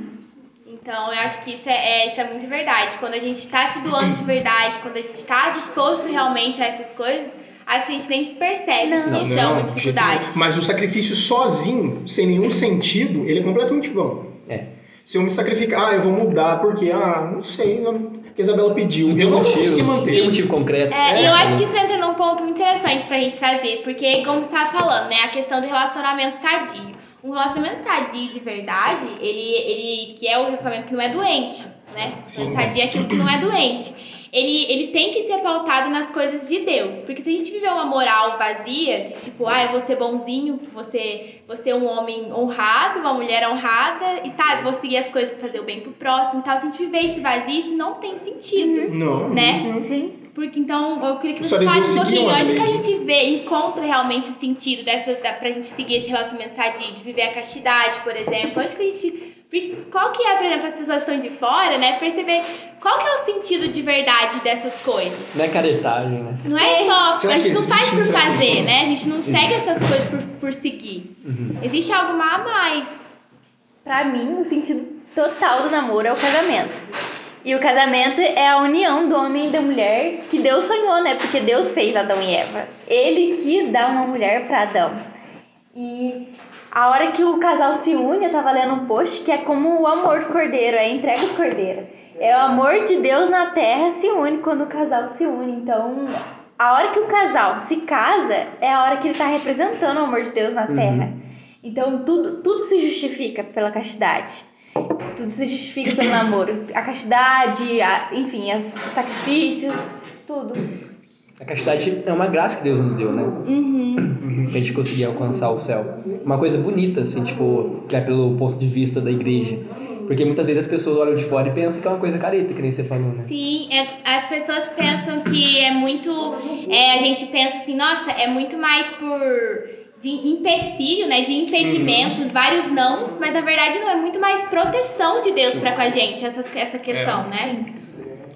Então, eu acho que isso é, é- isso é muito verdade. Quando a gente tá se doando de verdade, quando a gente tá disposto realmente a essas coisas, acho que a gente nem percebe Não. que isso é uma de jeito dificuldade. Mas o sacrifício sozinho, sem nenhum sentido, ele é completamente vão. É. Se eu me sacrificar, ah, eu vou mudar, porque, ah, não sei, eu não- porque a Isabela pediu. Tem eu não motivo. conseguir Não manter. tem motivo concreto. É, É, eu acho que isso entra num ponto interessante pra gente trazer, porque, como você tava falando, né, a questão do relacionamento sadio. Um relacionamento sadio de verdade, ele, ele que é o relacionamento que não é doente, né? Sim. Sadio é aquilo que não é doente. Ele, ele tem que ser pautado nas coisas de Deus. Porque se a gente viver uma moral vazia, de tipo, ah, eu vou ser bonzinho, você, você é um homem honrado, uma mulher honrada, e sabe, vou seguir as coisas pra fazer o bem pro próximo e tal. Se a gente viver esse vazio, isso não tem sentido. Não. Né? Sim. Porque então eu queria que você falasse um pouquinho, onde que a gente vê, encontra realmente o sentido dessa, da, pra gente seguir esse relacionamento sadio, de viver a castidade, por exemplo. Onde que a gente. Qual que é, por exemplo, as pessoas que estão de fora, né? Perceber qual que é o sentido de verdade dessas coisas. Não é caretagem, né? Não é só. Será a gente não faz por que fazer, né? A gente não segue essas coisas por, por seguir. Existe algo a mais. Pra mim, o sentido total do namoro é o casamento. E o casamento é a união do homem e da mulher que Deus sonhou, né? Porque Deus fez Adão e Eva. Ele quis dar uma mulher pra Adão. E a hora que o casal se une, eu tava lendo um post que é como o amor do cordeiro, é a entrega do cordeiro. É o amor de Deus na terra se une quando o casal se une. Então, a hora que o casal se casa, é a hora que ele tá representando o amor de Deus na terra. Então, tudo, tudo se justifica pela castidade. Tudo se justifica pelo namoro. A castidade, a- enfim, os sacrifícios, tudo. A castidade é uma graça que Deus nos deu, né? Uhum. Pra gente conseguir alcançar o céu. Uma coisa bonita, se a gente for olhar pelo ponto de vista da igreja. Porque muitas vezes as pessoas olham de fora e pensam que é uma coisa careta, que nem você falou, né? Sim, é- as pessoas pensam que é muito. é, a gente pensa assim, nossa, é muito mais por. De empecilho, né? De impedimento, vários nãos, mas na verdade não é muito mais proteção de Deus pra com a gente, essa, essa questão, né?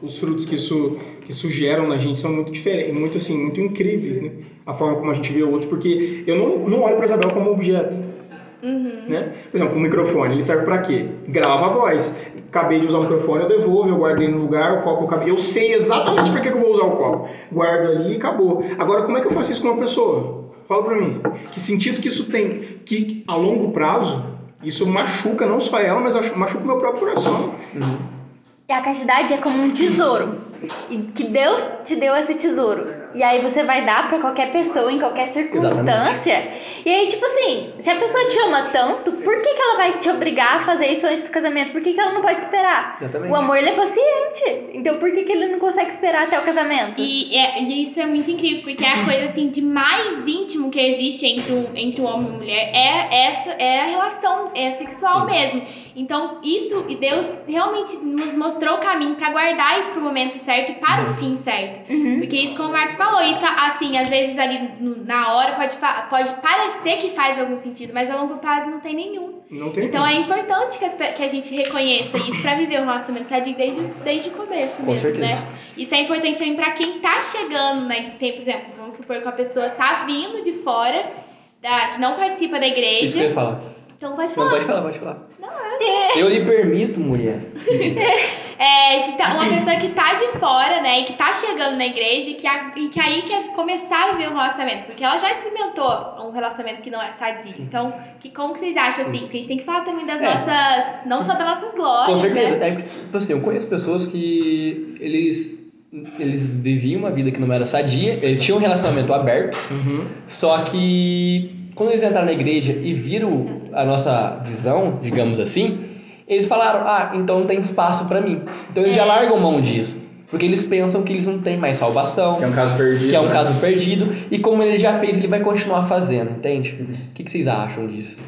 Os frutos que isso, que isso geram na gente são muito diferentes, muito assim, muito incríveis, né? A forma como a gente vê o outro, porque eu não, não olho para Isabel como objeto. Uhum. Né? Por exemplo, o microfone, ele serve pra quê? Grava a voz. Acabei de usar o microfone, eu devolvo, eu guardo ele no lugar, o copo eu acabei. Eu sei exatamente pra que que eu vou usar o copo. Guardo ali e acabou. Agora, como é que eu faço isso com uma pessoa? Fala pra mim. Que sentido que isso tem? Que a longo prazo, isso machuca não só ela, mas machuca o meu próprio coração. E a castidade é como um tesouro. E que Deus te deu esse tesouro. E aí você vai dar pra qualquer pessoa em qualquer circunstância. E aí, tipo assim, se a pessoa te ama tanto, por que, que ela vai te obrigar a fazer isso antes do casamento? Por que, que ela não pode esperar? Exatamente. O amor ele é paciente. Então por que, que ele não consegue esperar até o casamento? E, é- e isso é muito incrível, porque é a coisa assim de mais íntimo que existe entre um, entre um homem e uma mulher é essa é a relação é sexual mesmo. Então, isso e Deus realmente nos mostrou o caminho pra guardar isso pro momento certo e para o fim certo. Porque isso, como o Marcos falou, isso assim, às vezes ali na hora pode, pode parecer que faz algum sentido, mas a longo prazo não tem nenhum. Não tem Então é importante que, as que a gente reconheça isso pra viver um relacionamento sadio desde, desde o começo Com mesmo, certeza. né? Isso é importante também pra quem tá chegando, né? Tem, por exemplo, vamos supor que uma pessoa tá vindo de fora, da, que não participa da Isso que eu ia igreja. falar. Então pode Não, falar. pode falar, pode falar. Eu lhe permito, mulher. [LAUGHS] É, de tá- uma pessoa que tá de fora, né? E que tá chegando na igreja e que, a- e que aí quer começar a viver um relacionamento. Porque ela já experimentou um relacionamento que não é sadio. Então, que, como que vocês acham, assim? Porque a gente tem que falar também das É. nossas... Não só das nossas glórias, Com certeza. né? É, tipo assim, eu conheço pessoas que eles, eles viviam uma vida que não era sadia, eles tinham um relacionamento aberto, Uhum. só que quando eles entraram na igreja e viram a nossa visão, digamos assim, eles falaram, ah, então não tem espaço pra mim. Então eles já largam mão disso. Porque eles pensam que eles não têm mais salvação, Que é um caso perdido. que é um né? caso perdido, e como ele já fez, ele vai continuar fazendo, entende? O que, que vocês acham disso?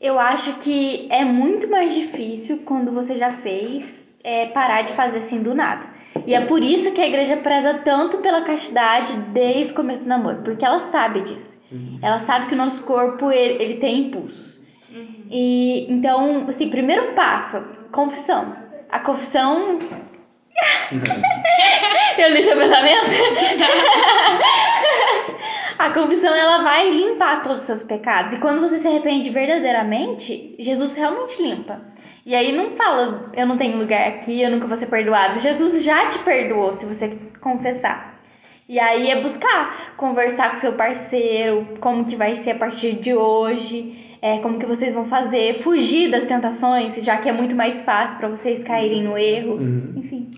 Eu acho que é muito mais difícil quando você já fez é, parar de fazer assim do nada. E é por isso que a igreja preza tanto pela castidade desde o começo do namoro, porque ela sabe disso. Ela sabe que o nosso corpo ele, ele tem impulsos. E então, assim, primeiro passo, confissão. A confissão. [LAUGHS] Eu li seu pensamento? A confissão ela vai limpar todos os seus pecados. E quando você se arrepende verdadeiramente, Jesus realmente limpa. E aí não fala, eu não tenho lugar aqui, eu nunca vou ser perdoado. Jesus já te perdoou se você confessar. E aí é buscar, conversar com seu parceiro, como que vai ser a partir de hoje, é, como que vocês vão fazer, fugir das tentações, já que é muito mais fácil para vocês caírem no erro. Uhum. Enfim.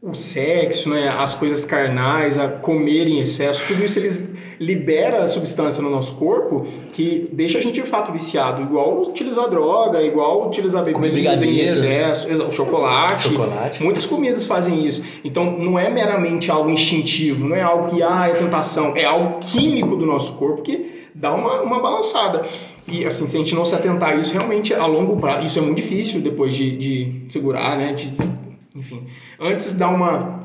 o sexo, né, as coisas carnais, a comer em excesso, tudo isso eles libera substância no nosso corpo que deixa a gente de fato viciado, igual utilizar droga, igual utilizar bebida em excesso, o chocolate. Chocolate. Muitas comidas fazem isso. Então não é meramente algo instintivo, não é algo que ah, é tentação, é algo químico do nosso corpo que dá uma, uma balançada. E assim, se a gente não se atentar a isso, realmente a longo prazo, isso é muito difícil depois de, de segurar, né? de- enfim, antes dá uma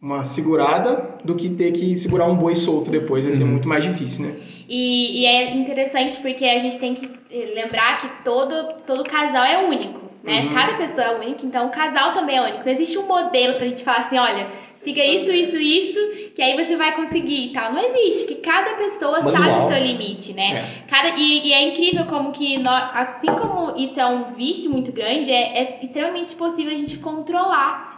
uma segurada do que ter que segurar um boi solto depois, vai ser Uhum. muito mais difícil, né? E, e é interessante porque a gente tem que eh, lembrar que todo, todo casal é único, né? Uhum. Cada pessoa é única, então o casal também é único. Não existe um modelo pra gente falar assim, olha, siga isso, isso, isso, que aí você vai conseguir e tal. Não existe, que cada pessoa Manual. sabe o seu limite, né? Cada, e, e é incrível como que, nó- assim como isso é um vício muito grande, é, é extremamente possível a gente controlar.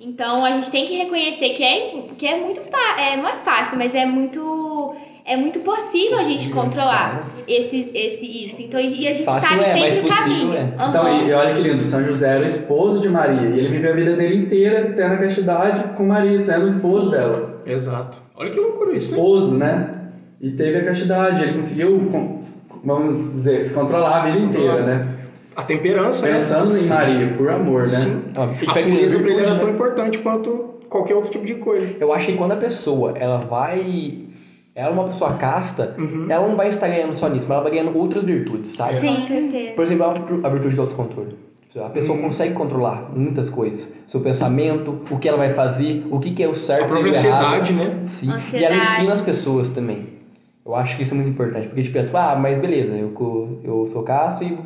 Então a gente tem que reconhecer que é, que é muito fácil, é, não é fácil, mas é muito é muito possível, a gente Possível, controlar esse, esse isso. Então e a gente Fácil sabe é, mas sempre o possível caminho. é. Então, Aham. e, e olha que lindo, São José era o esposo de Maria. E ele viveu a vida dele inteira tendo a castidade com Maria, sendo o esposo Sim. dela. Exato. Olha que loucura isso? Esposo, né? E teve a castidade. Ele conseguiu, vamos dizer, se controlar a vida Se controlar. inteira, né? A temperança, né? Pensando em Maria, por amor, né? Sim. Ó, a A pureza pra ele era tão né? importante quanto qualquer outro tipo de coisa. Eu acho que quando a pessoa ela vai. Ela é uma pessoa casta, Uhum. ela não vai estar ganhando só nisso, mas ela vai ganhando outras virtudes, sabe? Sim. Com certeza. Por exemplo, a- a virtude do autocontrole. A pessoa Uhum. consegue controlar muitas coisas. Seu pensamento, o que ela vai fazer, o que, que é o A certo e o errado. ansiedade, né? Sim. E Ansiedade. ela ensina as pessoas também. Eu acho que isso é muito importante. Porque a gente pensa, ah, mas beleza, eu, eu sou casto e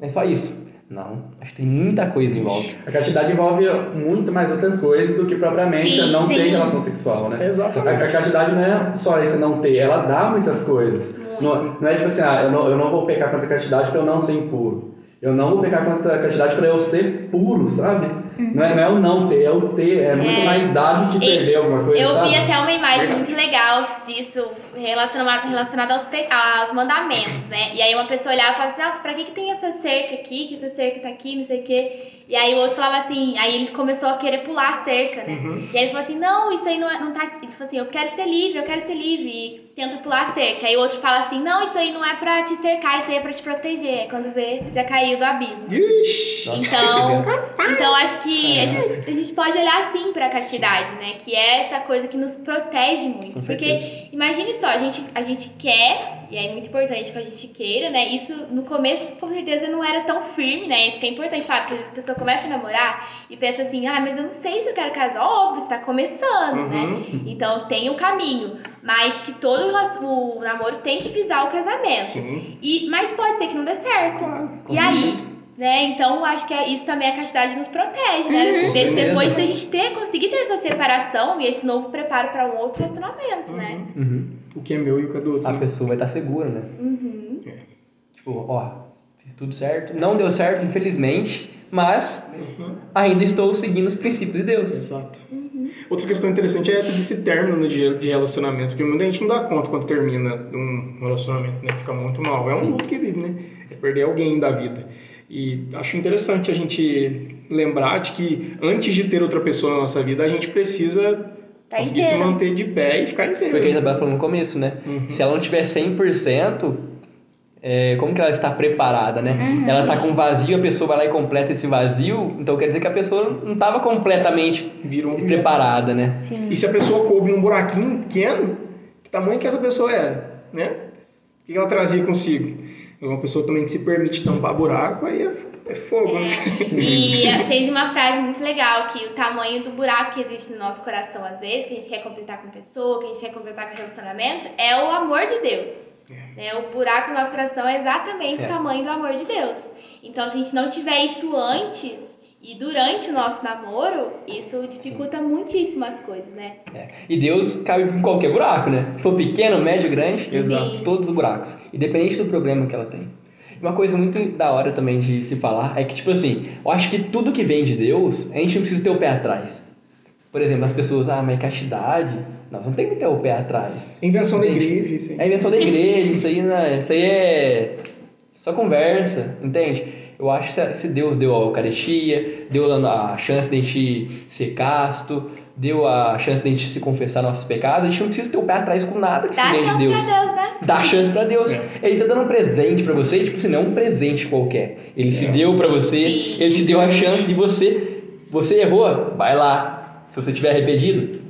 é só isso. Não, acho que tem muita coisa em volta. A castidade envolve muito mais outras coisas do que propriamente Sim, a não sim. ter relação sexual, né? A, Exatamente. a castidade não é só esse não ter, ela dá muitas coisas. Não, não é tipo assim, ah, eu não, eu não vou pecar contra a castidade para eu não ser impuro. Eu não vou pecar contra a castidade para eu ser puro, sabe? Não, é, não é o não ter, é o ter. É muito É. mais dado que E perder alguma coisa, Eu sabe? vi até uma imagem muito legal disso, relacionada, relacionada aos, aos mandamentos, né? E aí uma pessoa olhava e falava assim, nossa, pra que, que tem essa cerca aqui, que essa cerca tá aqui, não sei o quê. E aí o outro falava assim, aí ele começou a querer pular a cerca, né? E aí ele falou assim, não, isso aí não, é- não tá... Ele falou assim, eu quero ser livre, eu quero ser livre. E tenta pular a cerca. Aí o outro fala assim, não, isso aí não é pra te cercar, isso aí é pra te proteger. Aí quando vê, já caiu do abismo. Ixi. Nossa, Então, que então acho que a gente, a gente pode olhar assim pra castidade, né? Que é essa coisa que nos protege muito. Com Porque certeza. imagine só, a gente, a gente quer, e é muito importante que a gente queira, né? Isso no começo, com certeza, não era tão firme, né? Isso que é importante falar, porque às vezes a pessoa começa a namorar e pensa assim, ah, mas eu não sei se eu quero casar. Óbvio, você tá começando, né? Então tem o caminho. Mas que todo o namoro tem que visar o casamento. Sim. E, mas pode ser que não dê certo. E aí, né? Então, acho que é, isso também a castidade nos protege, né? Desse- certeza. depois da gente ter, conseguir ter essa separação e esse novo preparo para um outro relacionamento, né? Uhum. O que é meu e o que é do outro. A pessoa vai estar segura, né? Uhum. Tipo, ó, fiz tudo certo. Não deu certo, infelizmente, mas ainda estou seguindo os princípios de Deus. Exato. Outra questão interessante é essa desse término de, de relacionamento, porque muita gente não dá conta quando termina um relacionamento, né? Fica muito mal. É um luto que vive, né? É perder alguém da vida. E acho interessante a gente lembrar de que antes de ter outra pessoa na nossa vida, a gente precisa Tá conseguir se inteira. manter de pé e ficar inteiro. Foi o que a Isabela falou no começo, né? Se ela não tiver 100%, é, como que ela está preparada, né? Ela está com vazio, a pessoa vai lá e completa esse vazio, então quer dizer que a pessoa não estava completamente Virou um preparada, né? E se a pessoa coube num buraquinho pequeno, que tamanho que essa pessoa era, né? O que ela trazia consigo? É uma pessoa também que se permite tampar buraco, aí é, é fogo, né? E eh, tem uma frase muito legal que o tamanho do buraco que existe no nosso coração, às vezes, que a gente quer completar com pessoa, que a gente quer completar com relacionamento, é o amor de Deus. Né? O buraco no nosso coração é exatamente É. o tamanho do amor de Deus. Então, se a gente não tiver isso antes e durante o nosso namoro, isso dificulta muitíssimo as coisas, né? É. E Deus cabe em qualquer buraco, né? Se for pequeno, médio, grande, Exato. todos os buracos. Independente do problema que ela tem. Uma coisa muito da hora também de se falar é que, tipo assim, eu acho que tudo que vem de Deus, a gente não precisa ter o pé atrás. Por exemplo, as pessoas, ah, mas castidade. Não, você não tem que ter o pé atrás. Invenção da igreja, isso aí. É invenção da igreja, isso aí, né? Isso aí é só conversa, entende? Eu acho que se- Deus deu a Eucaristia, deu a chance de a gente ser casto, deu a chance de a gente se confessar nossos pecados, a gente não precisa ter o pé atrás com nada que Dá vem de chance Deus. pra Deus, né? Dá chance pra Deus. Ele tá dando um presente pra você, tipo assim, não é um presente qualquer. Ele se deu pra você, Sim. ele te deu a chance de você. Você errou, vai lá. Se você tiver arrependido,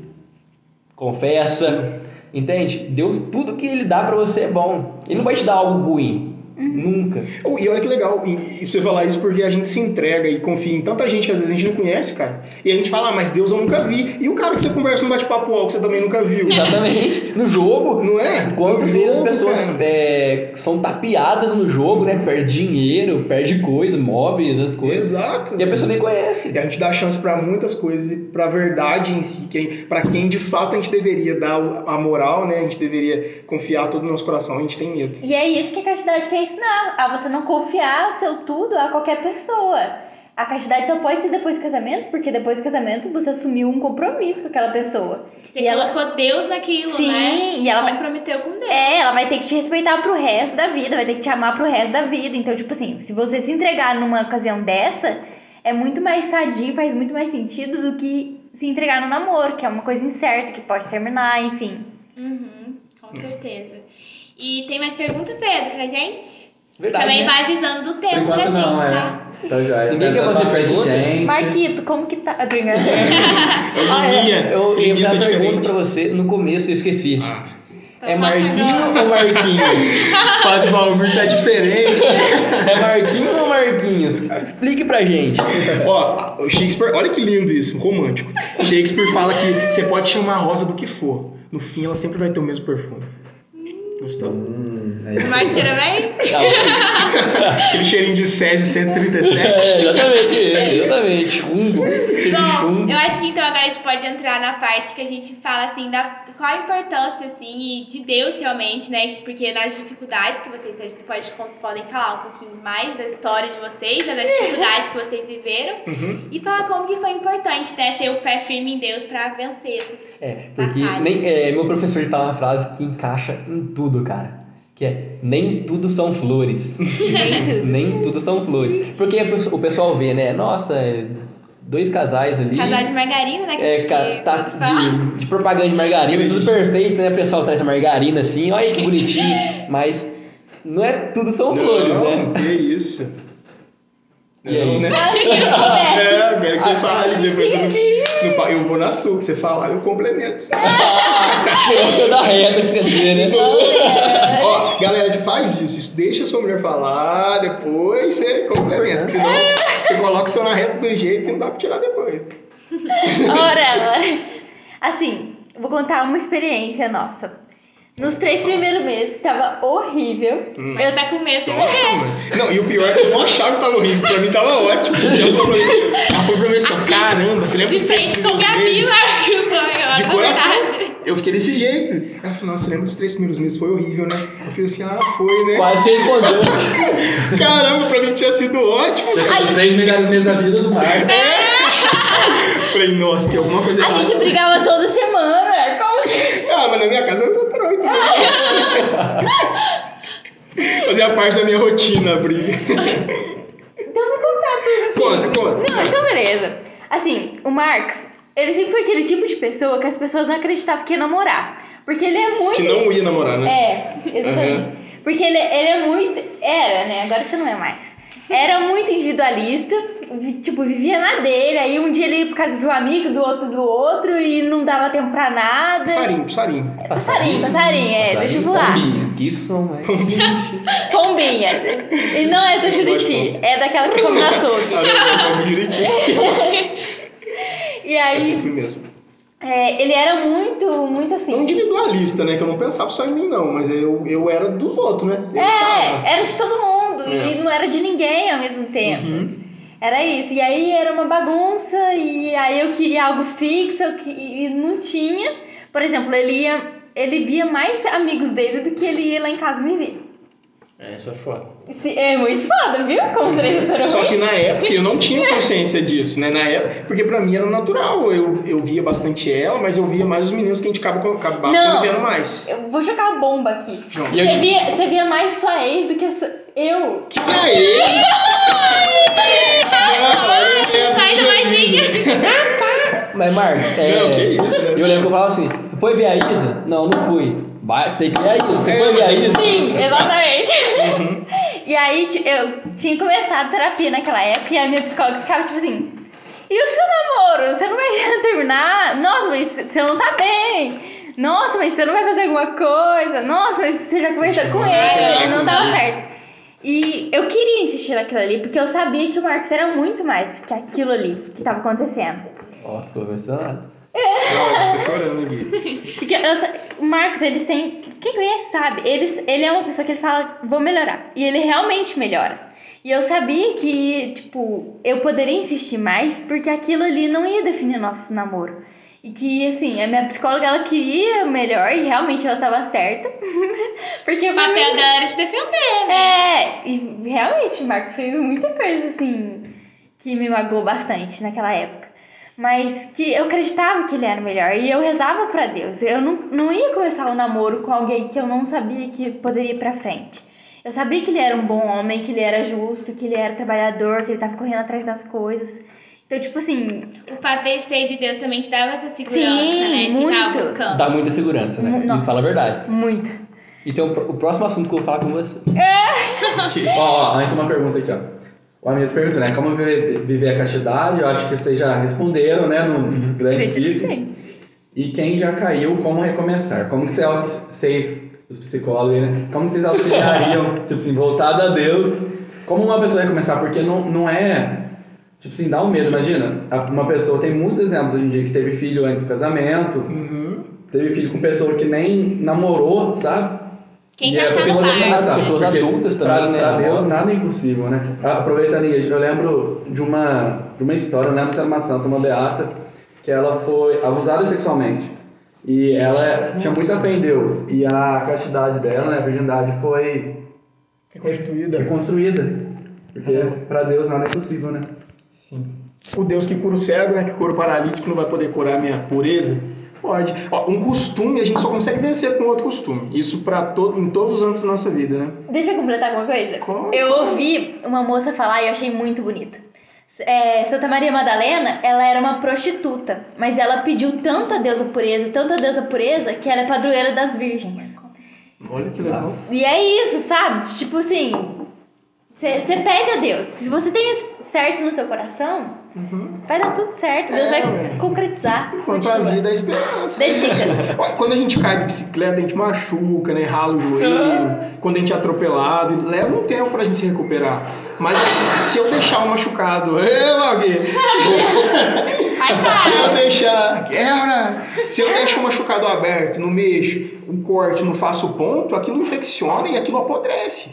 confessa. Entende? Deus, tudo que ele dá pra você é bom. Ele não vai te dar algo ruim. Nunca. Oh, E olha que legal, e, e você falar isso porque a gente se entrega e confia em tanta gente que às vezes a gente não conhece, cara. E a gente fala, ah, mas Deus eu nunca vi. E o cara que você conversa no bate-papo alto que você também nunca viu. Exatamente. No jogo, Não é? Quantas No vezes as pessoas é, são tapeadas no jogo, né? Perde dinheiro, perde coisa, móveis, as coisas. Exato. E a pessoa nem conhece. E a gente dá chance pra muitas coisas e pra verdade em si, quem, para quem de fato a gente deveria dar a moral, né? A gente deveria confiar todo o nosso coração, a gente tem medo. E é isso que a castidade quer ensinar. A você não confiar seu tudo a qualquer pessoa. A castidade só pode ser depois do casamento, porque depois do casamento você assumiu um compromisso com aquela pessoa. Você E ela- colocou Deus naquilo, Sim, né? e ela vai- comprometeu com Deus. É, ela vai ter que te respeitar pro resto da vida, vai ter que te amar pro resto da vida. Então, tipo assim, se você se entregar numa ocasião dessa, é muito mais sadio, faz muito mais sentido do que se entregar no namoro, que é uma coisa incerta, que pode terminar, enfim. Uhum, com certeza. E tem mais pergunta, Pedro, pra gente? Verdade. Também né? vai avisando do Por tempo pra gente, não, tá? é. Tá joia. Ninguém quer Tá fazer pergunta? gente. Marquito, como que tá? [LAUGHS] É, Lininha, eu ia fazer tá uma pergunta diferente. pra você no começo eu esqueci. Ah, É Marquinho ou Marquinhos? [LAUGHS] Padre Valmir tá diferente. É Marquinho ou Marquinhos? Explique pra gente. Ó, o Shakespeare, olha que lindo isso, romântico. Shakespeare fala que você pode chamar a rosa do que for. No fim, ela sempre vai ter o mesmo perfume. Gostou? Hum, é cheira bem? [LAUGHS] Tá, Aquele cheirinho de Césio 137. é, exatamente exatamente. Chumbo. Bom, chumbo. eu acho que então agora a gente pode entrar na parte que a gente fala assim da qual a importância assim e de Deus realmente, né? Porque nas dificuldades que vocês vocês pode, podem falar um pouquinho mais da história de vocês, né, das dificuldades que vocês viveram Uhum. e falar como que foi importante, né, ter o pé firme em Deus pra vencer esses É, porque batalhas. nem, é, meu professor ele fala uma frase que encaixa em tudo, cara. Que é, nem tudo são flores. [LAUGHS] nem tudo são flores. Porque o pessoal vê, né? Nossa, é, dois casais ali. Casal de margarina, né? É, que- tá de, de propaganda de margarina, tudo perfeito, né? O pessoal traz a margarina assim, olha que bonitinho. [LAUGHS] Mas não é tudo são flores, Não, né? Que isso. E aí? Não, né? Começa. [LAUGHS] É, quero que você fale. Depois eu, não, eu vou na sua, que você falar, eu complemento. Tirou [LAUGHS] você da reta, quer dizer, né? Ó, galera, faz isso. Isso deixa a sua mulher falar, depois você complementa. Senão você coloca o seu na reta do jeito que não dá pra tirar depois. Ora, ora. Assim, vou contar uma experiência nossa. Nos três primeiros meses, que tava horrível. Eu tá com medo de. [LAUGHS] Não, e o pior é que eu não achava que tava horrível. Pra mim tava ótimo. Ela falou pra mim, ela falou pra mim assim, ó, caramba, você lembra De dos três frente com o primeiros Gabi, meses? Marcos. agora, De na coração. verdade. Eu fiquei desse jeito. Ela falou, nossa, você lembra dos três primeiros meses? Foi horrível, né? Eu falei assim, ah, foi, né? Quase você respondeu. [LAUGHS] Caramba, pra mim tinha sido ótimo. Já são os três melhores meses da vida do Marcos. Eu [LAUGHS] falei, nossa, tem alguma coisa A errada. gente brigava toda semana. Como que... Ah, mas na minha casa eu [LAUGHS] Fazia parte da minha rotina a briga. Então vou contar tudo assim. Conta, conta. Não, então beleza. Assim, o Marcos, ele sempre foi aquele tipo de pessoa que as pessoas não acreditavam que ia namorar. Porque ele é muito. Que não ia namorar, né? É, exatamente. Aham. Porque ele, ele é muito. Era, né? Agora você não é mais. Era muito individualista, vi- tipo, vivia na dele. Aí um dia ele ia por casa de um amigo, do outro do outro, e não dava tempo pra nada. Passarinho, passarinho. Passarinho, passarinho, é, deixa eu voar. Pombinha. Que som, é? [LAUGHS] Pombinha. E não é do Juriti, é daquela que come no açougue. [LAUGHS] Ah, não, não, direitinho. [LAUGHS] E É aí, sempre mesmo. É, ele era muito, muito Um assim. individualista, né? Que eu não pensava só em mim, não. Mas eu, eu era dos outros, né? Eu É, tava- era de todo mundo É. e não era de ninguém ao mesmo tempo. Uhum. Era isso. E aí era uma bagunça e aí eu queria algo fixo que- e não tinha. Por exemplo, ele ia. Ele via mais amigos dele do que ele ia lá em casa me ver. É, isso é foda. É muito foda, viu? Como seria doutora Só que na época eu não tinha consciência disso, né? Na época, porque pra mim era natural. Eu, eu via bastante ela, mas eu via mais os meninos que a gente acaba, acabava Não. convivendo mais. Eu vou jogar a bomba aqui. Você te- via, você via mais sua ex do que a sua- eu. E aí? Sai do Marquinhos. Mas, Marcos, é, Não, que isso, né? eu lembro que eu falava assim, foi ver a Isa? Não, não fui. Vai, tem que a Isa. Você É, foi a é- Isa? Sim, exatamente. Uhum. E aí eu tinha começado terapia naquela época e a minha psicóloga ficava tipo assim: e o seu namoro? Você não vai [LAUGHS] terminar? Nossa, mas você não tá bem. Nossa, mas você não vai fazer alguma coisa? Nossa, mas você já conversou com já ele, não dava ele. certo. E eu queria insistir naquilo ali, porque eu sabia que o Marcos era muito mais que aquilo ali que tava acontecendo. Ó, ficou emocionado. Não, tô chorando aqui. [LAUGHS] Porque eu o Marcos, ele sempre. Quem conhece sabe, ele, ele é uma pessoa que ele fala, vou melhorar. E ele realmente melhora. E eu sabia que, tipo, eu poderia insistir mais, porque aquilo ali não ia definir nosso namoro. E que, assim, a minha psicóloga, ela queria o melhor, e realmente ela tava certa. [LAUGHS] porque O papel mim- dela era te defender, né? É, e realmente o Marcos fez muita coisa, assim, que me magoou bastante naquela época. Mas que eu acreditava que ele era o melhor e eu rezava pra Deus. Eu não, não ia começar um namoro com alguém que eu não sabia que poderia ir pra frente. Eu sabia que ele era um bom homem, que ele era justo, que ele era trabalhador, que ele tava correndo atrás das coisas. Então, tipo assim, O fato de ser de Deus também te dava essa segurança, Sim, né? De que tava muito. buscando. Dá muita segurança, né? E nossa, fala a verdade. Muito. Isso é o, o próximo assunto que eu vou falar com você. Ó, ó, antes uma pergunta aqui, ó. O amigo perguntou, né? Como viver, a castidade? Eu acho que vocês já responderam, né? No grande Acredito que ciclo. E quem já caiu, como recomeçar? Como que vocês, os psicólogos, aí, né? Como que vocês auxiliariam, [LAUGHS] tipo assim, voltado a Deus? Como uma pessoa recomeçar? Porque não, não é, tipo assim, dá um medo. Imagina, uma pessoa, tem muitos exemplos hoje em dia que teve filho antes do casamento, Uhum. teve filho com pessoa que nem namorou, sabe? Quem já é tá no pensar, Pessoas adultas pra- também, né, Pra Deus nada é impossível, né? Aproveitando aí, eu lembro de uma, de uma história, eu lembro se era uma santa, uma beata, que ela foi abusada sexualmente. E ela tinha muita fé em Deus. E a castidade dela, né, a virgindade, foi Reconstituída. reconstruída. Porque pra Deus nada é impossível, né? Sim. O Deus que cura o cego, né? Que cura o paralítico, não vai poder curar a minha pureza? Pode. Ó, um costume a gente só consegue vencer com outro costume. Isso pra todo, em todos os âmbitos da nossa vida, né? Deixa eu completar alguma coisa? Claro. Eu ouvi uma moça falar e eu achei muito bonito. É, Santa Maria Madalena, ela era uma prostituta, mas ela pediu tanto a Deus a pureza, tanto a Deus a pureza, que ela é padroeira das virgens. Olha que legal. E é isso, sabe? Tipo assim, você pede a Deus. Se você tem certo no seu coração, vai dar tudo certo. Deus É, vai ué. concretizar. Enquanto a Continua. vida é esperança. Dê dicas. Quando a gente cai de bicicleta, a gente machuca, né? Rala o joelho. Quando a gente é atropelado, leva um tempo pra gente se recuperar. Mas assim, se eu deixar um machucado, ê! [LAUGHS] Ai, Se eu deixar, quebra! Se eu deixo o machucado aberto, não mexo, um corte, não faço ponto, aquilo infecciona e aquilo apodrece.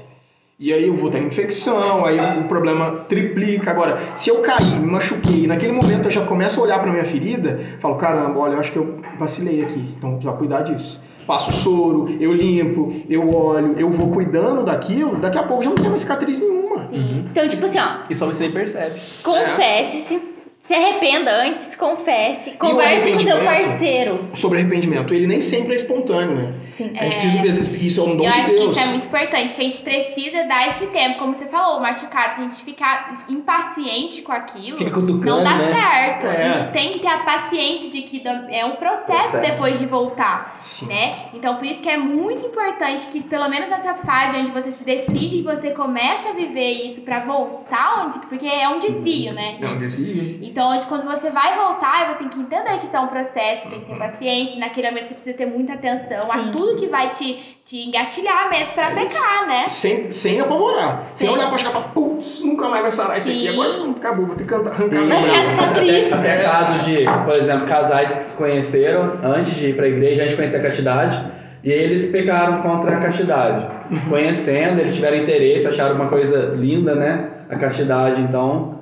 E aí eu vou ter infecção, aí o problema triplica. Agora, se eu cair, me machuquei, naquele momento eu já começo a olhar pra minha ferida, falo, caramba, olha, eu acho que eu vacilei aqui, então vou precisar cuidar disso. Passo soro, eu limpo, eu olho, eu vou cuidando daquilo, daqui a pouco já não tem mais cicatriz nenhuma. Então, tipo assim, ó, E só você nem percebe. confesse-se. Se arrependa antes, confesse. Converse com seu parceiro. Sobre arrependimento, ele nem sempre é espontâneo, né? Sim. A gente diz vezes isso é um dom Eu de acho Deus. que isso é muito importante, que a gente precisa dar esse tempo, como você falou, machucado, se a gente ficar impaciente com aquilo, não dá né? certo. É. A gente tem que ter a paciência de que é um processo, Processo. depois de voltar, Sim. né? Então por isso que é muito importante que pelo menos nessa fase onde você se decide, que você começa a viver isso pra voltar onde, porque é um desvio, né? É um desvio. Então, onde quando você vai voltar, você tem que entender que isso é um processo, você tem que ter paciência. Naquele momento você precisa ter muita atenção Sim. a tudo que vai te, te engatilhar mesmo pra pecar, né? Sem, sem apavorar. Sem olhar pra e falar, putz, nunca mais vai sarar isso aqui. Agora pronto, acabou, vou ter que cantar, arrancar Sim. meu braço. cicatriz. Até, até casos de, por exemplo, casais que se conheceram antes de ir pra igreja, antes de conhecer a castidade, e eles pecaram contra a castidade. Conhecendo, eles tiveram interesse, acharam uma coisa linda, né? A castidade, então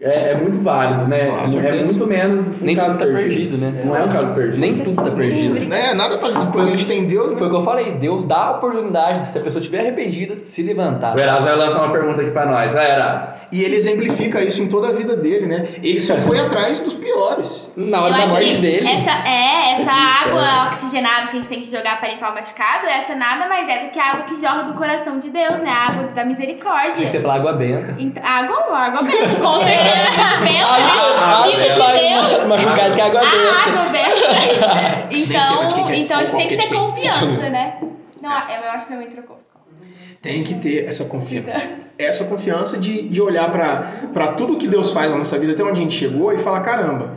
é, é muito válido, né? É muito menos um Nem caso tudo tá perdido, né? Não é um caso perdido. Nem tudo tá perdido. Né? Nada tá quando a gente tem Deus, Foi né? o que eu falei, Deus dá a oportunidade de, se a pessoa estiver arrependida, de se levantar. O Erasmo vai lançar uma pergunta aqui pra nós. Vai, Erasmo. E ele exemplifica isso em toda a vida dele, né? Ele só foi atrás dos piores. Na hora Eu da acho morte que dele. Essa, é, essa Existe, água é. oxigenada que a gente tem que jogar pra limpar o machucado, essa nada mais é do que a água que jorra do coração de Deus, né? A água da Tem que misericórdia. ser pela água benta. Então, água, água benta, com [LAUGHS] certeza. Benta, Ah, né? Vida de claro, Deus. machucado que é água A benta. água benta. Nem sei Então, que que é. então a gente tem que que é ter quem? confiança, né? Não, eu, acho que minha mãe trocou os. Tem que ter essa confiança. Essa confiança de, de olhar pra pra tudo que Deus faz na nossa vida, até onde a gente chegou, e falar: caramba,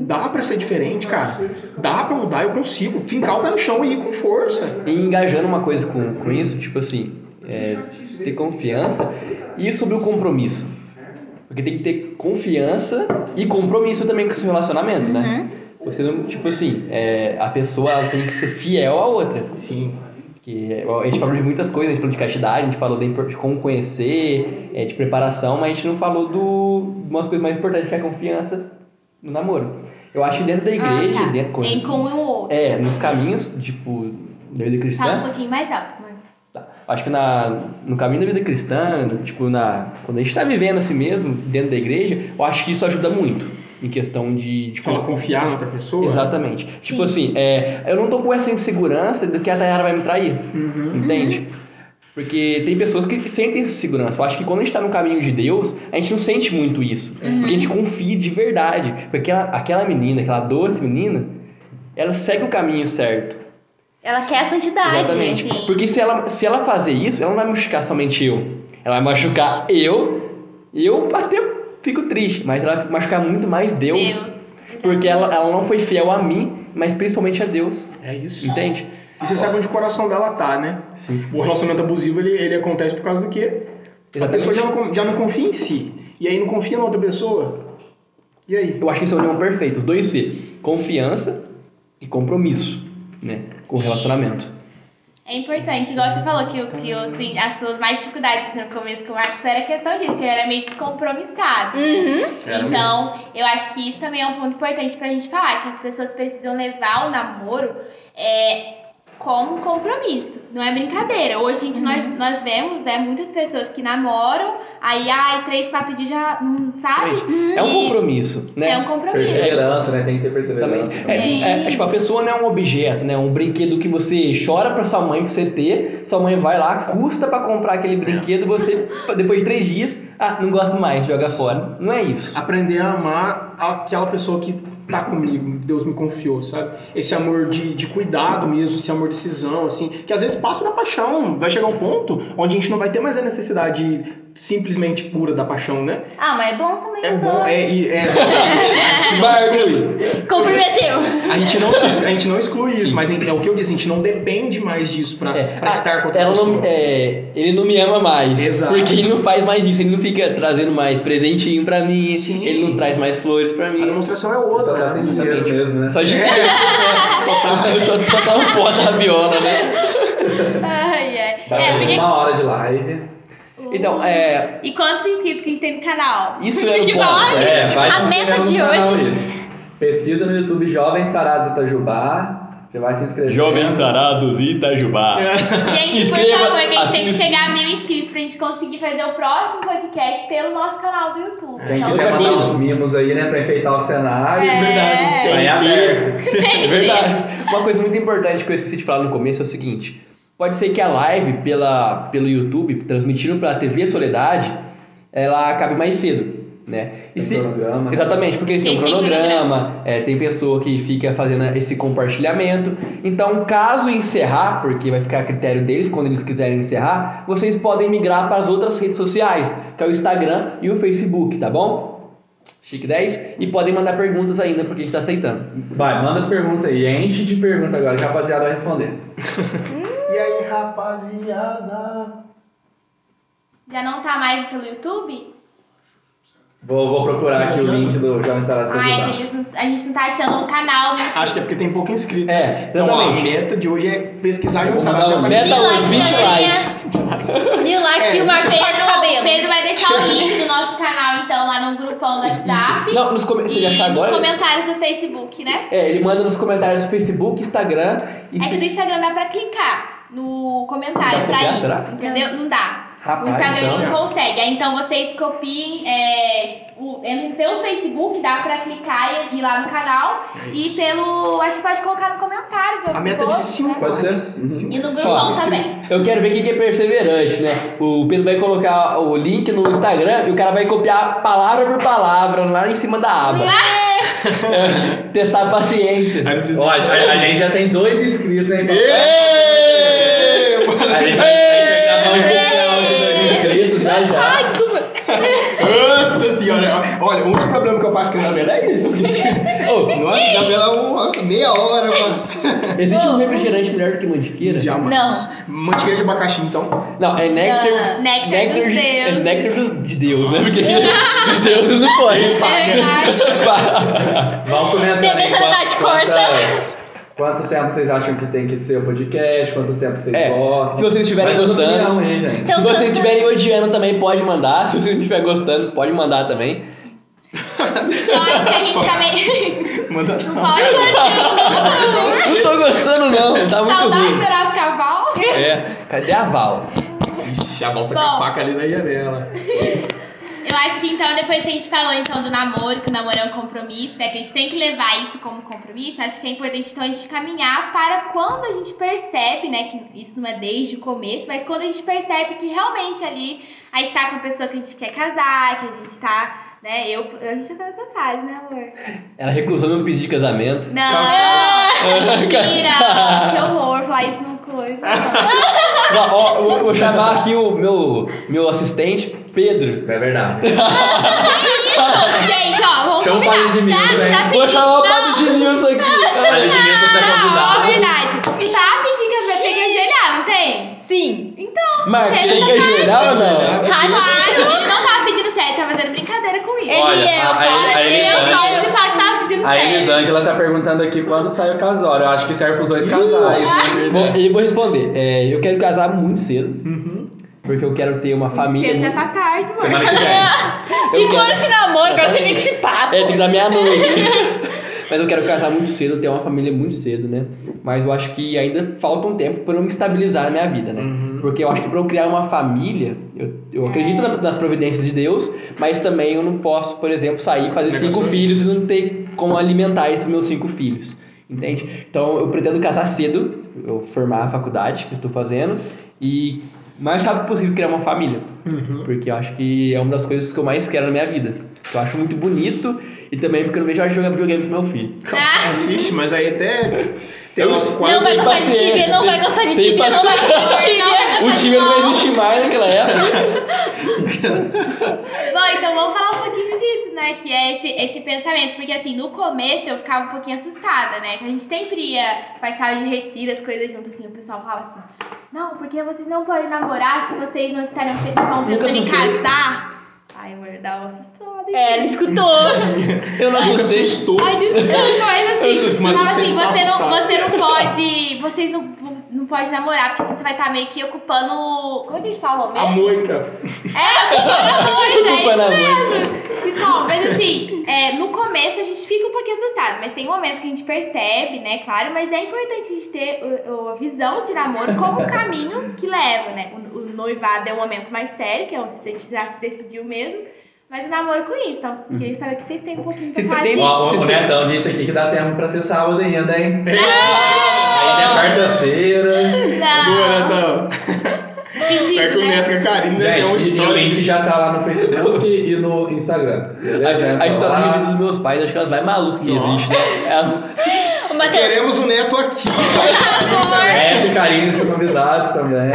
dá pra ser diferente, cara. Dá pra mudar, eu consigo. Fincar o pé no chão e ir com força. E engajando uma coisa com, com isso, tipo assim, é, ter confiança e sobre o compromisso. Porque tem que ter confiança e compromisso também com o seu relacionamento, né? Você não, tipo assim, é, a pessoa ela tem que ser fiel à outra. Sim. Que a gente falou de muitas coisas, a gente falou de castidade, a gente falou de como conhecer, é, de preparação, mas a gente não falou do, de umas coisas mais importantes que é a confiança no namoro. Eu acho que dentro da igreja, ah, tá. dentro, Em com o outro. é, nos caminhos, tipo, da vida cristã, Fala um pouquinho mais alto. Acho que na, no caminho da vida cristã, tipo, na, quando a gente está vivendo assim mesmo, dentro da igreja, eu acho que isso ajuda muito em questão de. de Fala confiar na outra pessoa. Exatamente. Tipo assim, é, eu não tô com essa insegurança do que a Tayara vai me trair. Uhum. Entende? Porque tem pessoas que sentem essa segurança. Eu acho que quando a gente tá no caminho de Deus, a gente não sente muito isso. Porque a gente confia de verdade. Porque aquela, aquela menina, aquela doce menina, ela segue o caminho certo. Ela quer a santidade. Exatamente. sim. Porque se ela, se ela fazer isso, ela não vai machucar somente eu. Ela vai machucar eu, eu até fico triste, mas ela vai machucar muito mais Deus. Deus. Porque ela, ela não foi fiel a mim, mas principalmente a Deus. É isso. Entende? E você sabe onde o coração dela tá, né? Sim. O relacionamento abusivo, ele, ele acontece por causa do quê? A Exatamente. pessoa já não, já não confia em si. E aí não confia na outra pessoa. E aí? Eu acho que esse é o união perfeito. Os dois C. Confiança e compromisso, né? Com o relacionamento. É importante, igual você falou que, o- que assim, as suas mais dificuldades no começo com o Marcos era questão disso, que ele era meio descompromissado. Era Então, eu acho que isso também é um ponto importante pra gente falar, que as pessoas precisam levar o namoro é, como um compromisso, não é brincadeira. Hoje, gente, nós, nós vemos, né, muitas pessoas que namoram, aí, ai, três, quatro dias já, não sabe? É um compromisso, né? É um compromisso. Perseverança, né? Tem que ter Também. perseverança. É, Sim. é, tipo, a pessoa não é um objeto, né? Um brinquedo que você chora pra sua mãe pra você ter, sua mãe vai lá, custa pra comprar aquele brinquedo, você, depois de três dias, ah, não gosto mais, joga fora. Não é isso. Aprender a amar aquela pessoa que tá comigo, Deus me confiou, sabe? Esse amor de, de cuidado mesmo, esse amor de decisão, assim, que às vezes passa da paixão, vai chegar um ponto onde a gente não vai ter mais a necessidade simplesmente pura da paixão, né? Ah, mas é bom também É bom, dois. é, e- é, [LAUGHS] a gente não exclui. Comprometeu. A gente não, a gente não exclui isso, mas é o que eu disse, a gente não depende mais disso pra, É, pra ah, estar com outra ela pessoa. não, é, ele não me ama mais. Exato. Porque ele não faz mais isso, ele não fica trazendo mais presentinho pra mim, Sim. ele não traz mais flores pra A mim. demonstração é Só outra. tá né? dinheiro mesmo, né? Só de [LAUGHS] só, tá, só, só tá no pó da viola, né? Ai, ai. É, porque... uma hora de live. Então, é. E quantos inscritos que a gente tem no canal? Isso [LAUGHS] é o que ponto. É, vai A meta de hoje- aí. Pesquisa no YouTube Jovens Sarados Itajubá. Já vai se inscrever. Sarados Itajubá. [LAUGHS] Gente, por favor, que a gente tem que chegar a mil inscritos pra gente conseguir fazer o próximo podcast pelo nosso canal do YouTube. Quem Então, quiser mandar uns mimos aí, né, pra enfeitar o cenário. É. Verdade. Em aberto. [LAUGHS] É verdade. Uma coisa muito importante que eu esqueci de falar no começo é o seguinte: pode ser que a live pela, pelo YouTube, transmitindo pela TV Soledade, ela acabe mais cedo, né? E Tem cronograma, né? Exatamente, porque eles têm um cronograma, é, tem pessoa que fica fazendo esse compartilhamento. Então, caso encerrar, porque vai ficar a critério deles quando eles quiserem encerrar, vocês podem migrar para as outras redes sociais, que é o Instagram e o Facebook, tá bom? Chique 10. E podem mandar perguntas ainda, porque a gente tá aceitando. Vai, manda as perguntas aí. Enche de pergunta agora que a rapaziada vai responder. [LAUGHS] E aí, rapaziada? Já não tá mais pelo YouTube? Vou, vou procurar aqui o link do Jovem Sarados Ai, é eles não- a gente não tá achando o canal YouTube. Acho que é porque tem pouco inscrito. É, Então, ó, a exatamente. meta de hoje é pesquisar um as Meta Mil uns likes, 20 galerinha. likes. [LAUGHS] Mil likes É, e o Marcos o Pedro, cabelo. Pedro vai deixar o link do nosso [LAUGHS] canal, então, lá no grupão do WhatsApp. Não, nos come... você E já achar nos agora? comentários do Facebook, né? É, ele manda nos comentários do Facebook, Instagram e É que do Instagram dá pra clicar no comentário pra ir. será? Entendeu? Não dá. Rapaz, o Instagram não consegue. Aí então vocês copiem, é, o, entrem pelo Facebook, dá pra clicar e ir lá no canal. E pelo. Acho que pode colocar no comentário. A meta é de post, 5 né? Pode ser? likes. E no grupão também. Eu quero ver quem que é perseverante, né? O Pedro vai colocar o link no Instagram e o cara vai copiar palavra por palavra lá em cima da aba. É, [LAUGHS] Testar a paciência. Aí Ó, a, a- a gente já tem dois inscritos, hein? A gente vai inscritos já já. Ai, desculpa. Nossa senhora. Olha, o único problema que eu passo com a Isabela é isso. [LAUGHS] Ô, Nossa, Isabela é uma meia hora, mano. existe um refrigerante melhor do que mantiqueira? Jamais. Não. Mantequilla de abacaxi, então. Não, é néctar. Não. Néctar dos de, é néctar do- de Deus, né? Porque [LAUGHS] de Deus não pode. É verdade. Vamos comentando TV aí Soledade quanto- corta. Quanto tempo vocês acham que tem que ser o podcast? Quanto tempo vocês É, gostam? se vocês estiverem dando gostando. aí, gente. Então, Se vocês estiverem odiando também, pode mandar. Se vocês não estiverem gostando, pode mandar também. Eu acho que a gente tá meio. [LAUGHS] Manda Não isso, Não tô gostando, não. Tá muito ruim. do Piracicabal. É, cadê a Val? [LAUGHS] Ixi, a volta com Bom. a faca ali na janela. [LAUGHS] Eu acho que então, depois que a gente falou então do namoro, que o namoro é um compromisso, né? Que a gente tem que levar isso como compromisso, acho que é importante então a gente caminhar para quando a gente percebe, né? Que isso não é desde o começo, mas quando a gente percebe que realmente ali a gente tá com a pessoa que a gente quer casar, que a gente tá, né? Eu, a gente já tá nessa fase, né, amor? Ela recusou meu pedido de casamento. Não! Mentira! [LAUGHS] que horror falar isso numa coisa. Ó, vou chamar aqui o meu, meu assistente, Pedro. É verdade. [LAUGHS] gente, ó, vamos Chama o combinar. pai de Milton, tá, hein? tá Vou pedindo- chamar o não, Padre de Nilson aqui. A Edmilson tá Não, ó, convidado. verdade. Tá pedindo casamento, tem que ajoelhar, não tem? Sim. Então. Não que tá- ajoelhar ou não? Claro, ele não tava pedindo sério, tava fazendo brincadeira com isso. Ele é o a- a- cara a dele. Elisângela- Eu só você fala que tava pedindo A. Elisângela tá perguntando aqui quando sai o casório. Eu acho que serve pros dois casais. né? Bom, eu vou responder. É, eu quero casar muito cedo. Uhum. Porque eu quero ter uma família. Cedo já muito- tá tarde, mano. Semana que vem. [LAUGHS] Cinco anos de namoro, agora você vem com esse papo. É, tem que dar meia-noite. [LAUGHS] Mas eu quero casar muito cedo, ter uma família muito cedo, né? Mas eu acho que ainda falta um tempo para eu me estabilizar na minha vida, né? Porque eu acho que para eu criar uma família, eu, eu acredito na- nas providências de Deus, mas também eu não posso, por exemplo, sair e fazer cinco filhos e não ter como alimentar esses meus cinco filhos. Entende? Então eu pretendo casar cedo, eu formar a faculdade que eu estou fazendo e o mais rápido possível criar uma família. Porque eu acho que é uma das coisas que eu mais quero na minha vida. Que eu acho muito bonito e também porque eu não vejo a hora de jogar videogame com meu filho. Assiste, mas aí até tem umas Não quase. vai gostar de tibia, não vai gostar de tibia, não vai gostar de tibia. O time não existe mais naquela época. Bom, então vamos falar um pouquinho disso, né? Que é esse, esse pensamento. Porque assim, no começo eu ficava um pouquinho assustada, né? Que a gente sempre ia participar de retiro, as coisas juntas, assim, o pessoal falava assim, não, porque vocês não podem namorar se vocês não estarem, estão Nunca pensando em assustei. casar. Ai, amor, dá uma assustada. É, ela escutou. Eu não assustei. assustou. Ai, desculpa, mas assim, Mas fala você assim, tá você não, você não pode. Vocês não, não pode namorar, porque você vai estar meio que ocupando. Como é que eles falam mesmo? A moita. É, [LAUGHS] ocupando a moita, é isso mesmo. Então, mas assim, é, no começo a gente fica um pouquinho assustado, mas tem um momento que a gente percebe, né, claro, mas é importante a gente ter o- o- a visão de namoro como um caminho que leva, né? O, o noivado é um momento mais sério, que é onde a gente já se decidiu mesmo, mas o namoro com isso. Então, queria saber que vocês têm um pouquinho pra Você falar tem- disso. Ó, o, o Netão disse aqui que dá tempo pra ser sábado ainda, hein? Ainda é quarta-feira. Boa, Não, Netão. Vai pedido, com o né? Neto com a Karine, né? Tem uma Gente, e o história. link já tá lá no Facebook e no Instagram. beleza? A, a história de Então, vida dos meus pais, acho que é as mais malucas que Nossa. existe, né? É a- [LAUGHS] O Matheus, Queremos o Neto aqui. Essa e Karine são convidados também.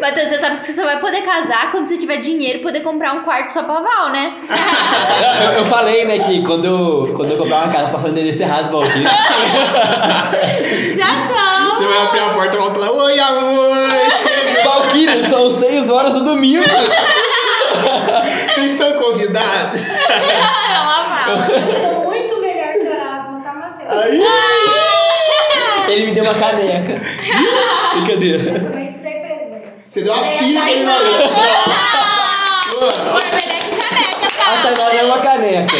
Matheus, você sabe que você só vai poder casar quando você tiver dinheiro e poder comprar um quarto só pra Val, né? [LAUGHS] eu, eu falei, né, que quando eu, quando eu comprar uma casa, passar o endereço errado pra alguém. [LAUGHS] Já são! Você vai abrir a porta e volta lá. Oi, amor. Valkyrie, são 6 horas do domingo. [LAUGHS] Vocês estão convidados? Ela fala. Eu sou muito melhor que Erasmo, tá, Matheus? Aí. Ele me deu uma caneca. Brincadeira. Eu também te dei presente. Você deu uma fita ali na Tainá. Amor, melhor que caneca, A? Tainara é uma caneca.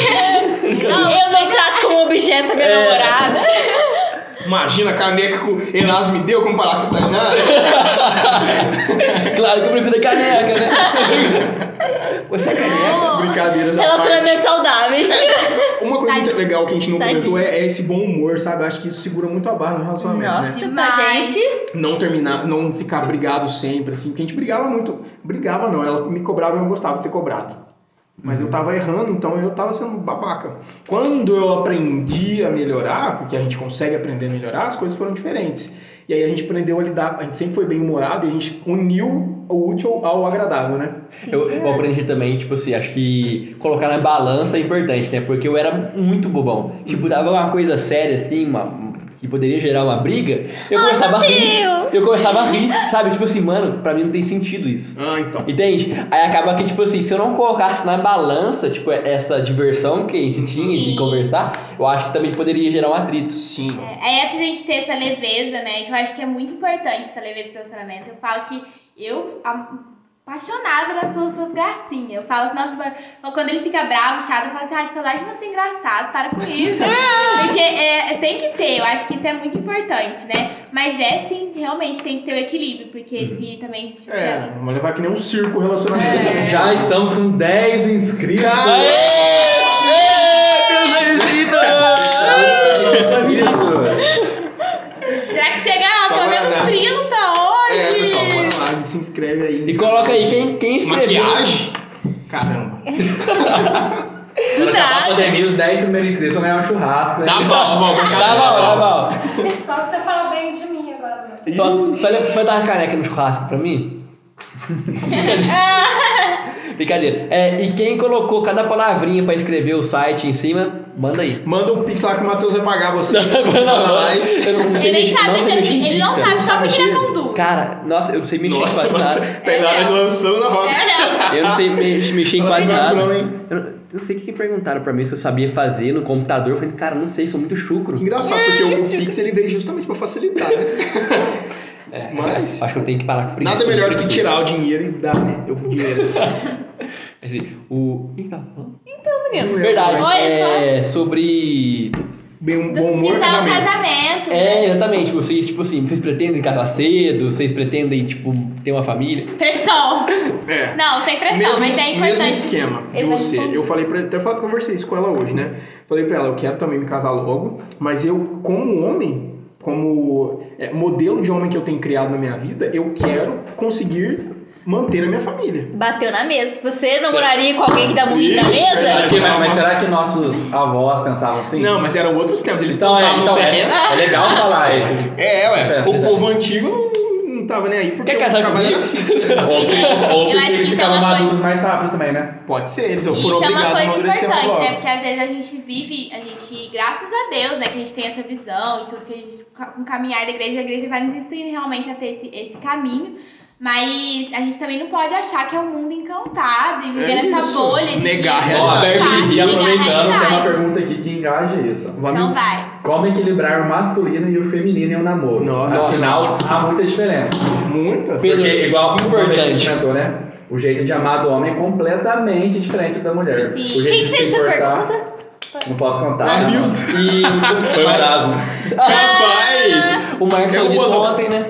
Eu não trato como objeto a minha É. namorada. Imagina a caneca que o Erasmo me deu comparar com a Tainá. Claro que eu prefiro a caneca, né? Você é à parte. Relacionamentos saudáveis. [LAUGHS] Uma coisa Tadinho. legal que a gente não Tadinho. comentou é, é esse bom humor, sabe? Acho que isso segura muito a barra no relacionamento, né? Nossa, pra Demais. gente. Não terminar, não ficar brigado sempre, assim, porque a gente brigava muito. Brigava não, ela me cobrava e eu não gostava de ser cobrado. Mas eu tava errando, então eu tava sendo babaca. Quando eu aprendi a melhorar, porque a gente consegue aprender a melhorar, as coisas foram diferentes. E aí a gente aprendeu a lidar, a gente sempre foi bem humorado e a gente uniu o útil ao agradável, né? Eu, eu aprendi também, tipo assim, acho que colocar na balança é importante, né? Porque eu era muito bobão. Tipo, dava uma coisa séria, assim, uma, que poderia gerar uma briga, eu começava a rir. Eu começava a rir, sabe? Tipo assim, mano, pra mim não tem sentido isso. Ah, então. Entende? Aí acaba que, tipo assim, se eu não colocasse na balança, tipo, essa diversão que a gente tinha de Sim. conversar, eu acho que também poderia gerar um atrito. Sim. É, é pra gente ter essa leveza, né? Que eu acho que é muito importante essa leveza pro relacionamento. Eu falo que eu, apaixonada nas suas, suas gracinhas. Eu falo que, nossa, mano, quando ele fica bravo, chato, eu falo assim, ai, que saudade de você engraçado, para com isso. [LAUGHS] Porque é, tem que ter, eu acho que isso é muito importante, né? Mas é sim, realmente tem que ter o equilíbrio, porque se também tiver. É, vamos levar que nem um circo relacionamento. né? Já estamos com 10 inscritos. Será que chega pelo menos dar. 30 inscreve aí. E coloca aí quem, quem escreveu. Maquiagem? Caramba. Quando acabar a pandemia, os 10 primeiros inscritos vão ganhar um churrasco. né? Tá bom, vamos. Tá bom, tá bom. Só se você falar bem de mim agora. Só, só, só vai dar uma caneca no churrasco pra mim? [LAUGHS] [LAUGHS] Brincadeira. É, e quem colocou cada palavrinha pra escrever o site em cima, manda aí. Manda o pix lá que o Matheus vai pagar você. Não, não, lá. eu não sei Ele mexer, sabe não sei mexer, em ele não sabe só porque ele é. Cara, nossa, eu não sei mexer em Nossa, quase mano. nada. Na hora de lançando na roda. É, não. Eu não sei me- mexer em quase nada. não? Eu não- não sei o que, que perguntaram pra mim se eu sabia fazer no computador. Eu falei, cara, não sei, sou muito chucro. Que engraçado, porque o, o Pix ele veio justamente pra facilitar, né? [LAUGHS] É, Mas- acho que eu tenho que parar com preguiça. Nada melhor do que tirar o dinheiro e dar, né? Eu o dinheiro. [LAUGHS] Assim, o. O que que tava falando? Não Verdade, lembro, Olha é sobre. mas Bem, um bom humor, Então, casamento. casamento. É, né? exatamente. Vocês, tipo assim, vocês pretendem casar cedo? Vocês pretendem, tipo, ter uma família? Pressão. É. Não, sem pressão, mesmo, mas é mesmo importante. esquema de você. Eu falei pra até falei- conversei isso com ela hoje, né? Falei pra ela, eu quero também me casar logo, mas eu, como homem, como é, modelo de homem que eu tenho criado na minha vida, eu quero conseguir manter a minha família. Bateu na mesa. Você namoraria com alguém que dá murrinho na mesa? Aqui, mas, mas será que nossos avós pensavam assim? Não, mas eram outros tempos, eles Então, é, então no é, é legal falar esses. É, ué. É, o é. povo antigo não, não tava nem aí porque Quer casar trabalho era comigo? fixo. Ou, ou porque eles isso é ficavam maduros mais rápido também, né? Pode ser, eles Isso foram é uma obrigados a coisa amadurecer mais importante, logo. né? Porque às vezes a gente vive, a gente, graças a Deus, né, que a gente tem essa visão e tudo que a gente, com o caminhar da igreja, a igreja vai nos instruindo realmente a ter esse, esse caminho. Mas a gente também não pode achar que é um mundo encantado e viver É nessa bolha de Negar a realidade. e aproveitando, tem uma pergunta aqui que engaja isso. Vamos- Então vai. Como equilibrar o masculino e o feminino em um namoro? Nossa. Afinal, há muita diferença. Muitas. Porque, igual que importante. gente comentou, né? O jeito de amar do homem é completamente diferente da mulher. Sim. O jeito Quem de fez se essa pergunta? Não posso contar. Ah, né? E. [LAUGHS] Foi o Erasmo. Rapaz! O Marcos falou disso ontem, né?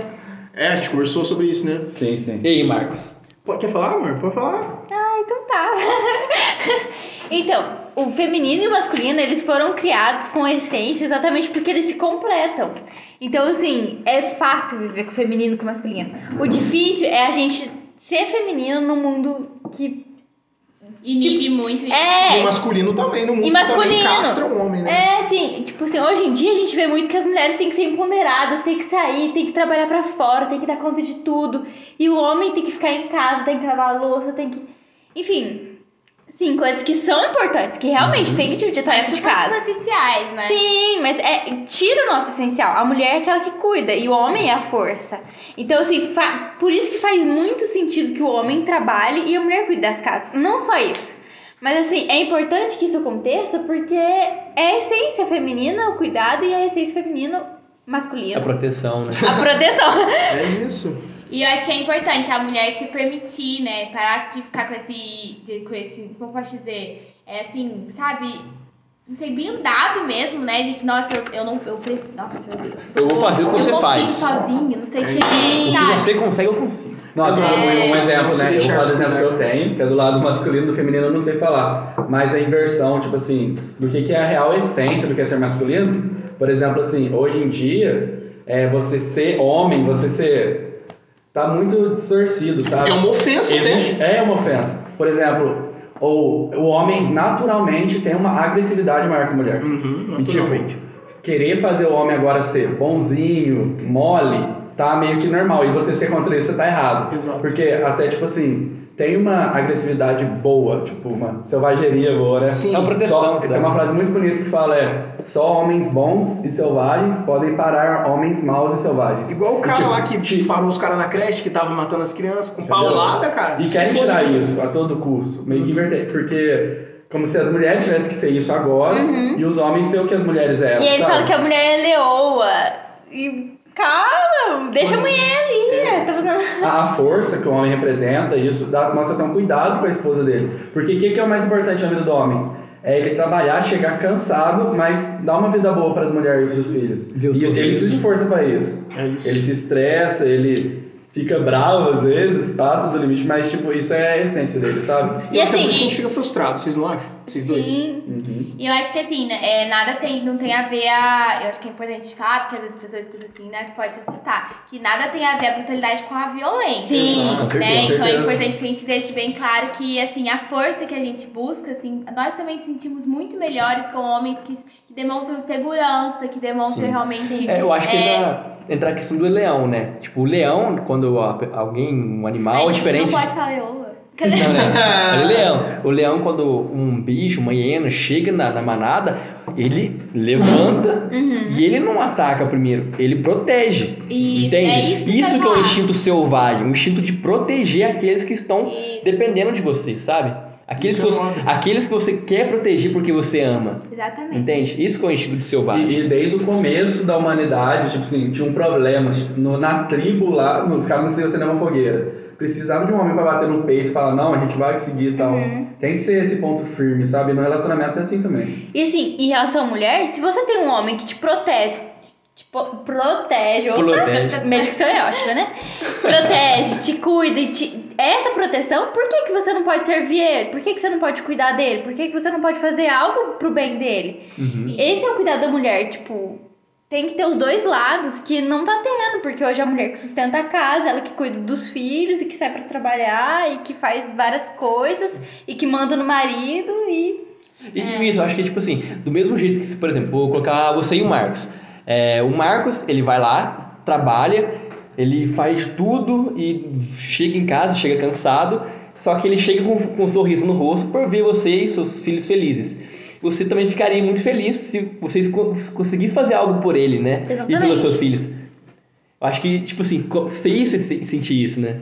É, a gente conversou sobre isso, né? Sim, sim. E aí, Marcos? Pô, Quer falar, amor? Pode falar. Ah, então tá. [LAUGHS] então, o feminino e o masculino, eles foram criados com essência exatamente porque eles se completam. Então, assim, é fácil viver com o feminino e com o masculino. O difícil é a gente ser feminino num mundo que Inibe muito isso. E é masculino também, no mundo E masculino. também castra o homem, né? É, assim, tipo assim, hoje em dia a gente vê muito que as mulheres têm que ser empoderadas, têm que sair, têm que trabalhar pra fora, têm que dar conta de tudo. E o homem tem que ficar em casa, tem que lavar a louça, tem que. Enfim, sim, coisas que são importantes, que realmente tem que dividir a tarefa de super casa. superficiais, né? Sim, mas é, tira o nosso essencial. A mulher é aquela que cuida e o homem é a força. Então, assim, por isso que faz muito sentido que o homem trabalhe e a mulher cuide das casas. Não só isso. Mas, assim, é importante que isso aconteça porque é a essência feminina o cuidado e a essência feminina masculina A proteção, né? a proteção. [LAUGHS] É isso. E eu acho que é importante a mulher se permitir, né? Parar de ficar com esse. de- com esse. Como eu posso dizer? É assim, sabe? Não sei, blindado mesmo, né? De que, nossa, eu, eu não. Eu preciso. Nossa, eu, eu, Eu vou fazer o que eu você consigo faz. sozinho, não sei o que. O que você consegue, eu consigo. Nossa, É. um, um exemplo, né? Eu vou falar do exemplo que eu tenho, que é do lado masculino, do feminino eu não sei falar. Mas a inversão, tipo assim, do que, que é a real essência do que é ser masculino. Por exemplo, assim, hoje em dia, é, você ser homem, você ser. Tá muito distorcido, sabe? É uma ofensa, Existe-. É uma ofensa. Por exemplo, o, o homem naturalmente tem uma agressividade maior que a mulher. Uhum, E, tipo, naturalmente. querer fazer o homem agora ser bonzinho, mole, tá meio que normal. E você ser contra isso, você tá errado. Exato. Porque até, tipo assim, tem uma agressividade boa, tipo, uma selvageria boa, né? Sim. É uma proteção. Só- tem uma frase muito bonita que fala é só homens bons e selvagens podem parar homens maus e selvagens. Igual o cara E, tipo, lá que ti- parou os caras na creche que tava matando as crianças com paulada, cara. E querem tirar Deus. isso a todo custo, meio que inverter, porque como se as mulheres tivessem que ser isso agora e os homens ser o que as mulheres eram. Uhum. E eles sabe? falam que a mulher é leoa. E calma, deixa a mulher ali, né? Tá fazendo. a, força que o homem representa, isso dá, mostra até um cuidado com a esposa dele. Porque o que, que é o mais importante na vida do homem? É ele trabalhar, chegar cansado, mas dar uma vida boa para as mulheres e os filhos. O e ele precisa de força para isso. É isso. Ele se estressa, ele fica bravo às vezes, passa do limite, mas tipo, isso é a essência dele, sabe? E é assim- isso que a gente fica frustrado, vocês não acham? Vocês dois? Sim. Uhum. E eu acho que assim, né, é, nada tem, não tem a ver a. Eu acho que é importante falar, porque às vezes as pessoas escutam assim, né? Pode se assustar. Que nada tem a ver a brutalidade com a violência. Sim. Com certeza, Né? Então é importante que a gente deixe bem claro que assim, a força que a gente busca, assim, nós também sentimos muito melhores com homens que, que demonstram segurança, que demonstram Sim. realmente. É, eu acho que é, entra, entra a questão do leão, né? Tipo, o leão, quando alguém, um animal é diferente. Não pode falar leoa. Não, né? [LAUGHS] O leão. O leão, quando um bicho, uma hiena, chega na, na manada, ele levanta Uhum. e ele não ataca primeiro, ele protege. Isso, entende? é isso que quero que é o instinto selvagem, o instinto de proteger aqueles que estão Isso. dependendo de você, sabe? Aqueles que, é você, aqueles que você quer proteger porque você ama. Exatamente. Entende? Isso que é o instinto selvagem. E, e desde o começo da humanidade, tipo assim, tinha um problema. tipo, no- na tribo lá, os caras não conseguiam acender uma fogueira. Precisava de um homem pra bater no peito e falar, não, a gente vai conseguir e tal. Tem que ser esse ponto firme, sabe? No relacionamento é assim também. E assim, em relação à mulher, se você tem um homem que te protege, tipo, protege, opa, Protege. minha dicção é ótima, né? Protege, te cuida e te... Essa proteção, por que, que você não pode servir ele? Por que, que você não pode cuidar dele? Por que, que você não pode fazer algo pro bem dele? Uhum. Esse é o cuidado da mulher, tipo... Tem que ter os dois lados que não tá tendo, porque hoje é a mulher que sustenta a casa, ela que cuida dos filhos e que sai pra trabalhar e que faz várias coisas e que manda no marido e E tudo isso, eu acho que, tipo assim, do mesmo jeito que, por exemplo, vou colocar você e o Marcos. É, o Marcos, ele vai lá, trabalha, ele faz tudo e chega em casa, chega cansado, só que ele chega com, com um sorriso no rosto por ver você e seus filhos felizes. Você também ficaria muito feliz se vocês co- conseguissem fazer algo por ele, né? E Exatamente. pelos seus filhos. Eu acho que, tipo assim, você ia se- se- sentir isso, né?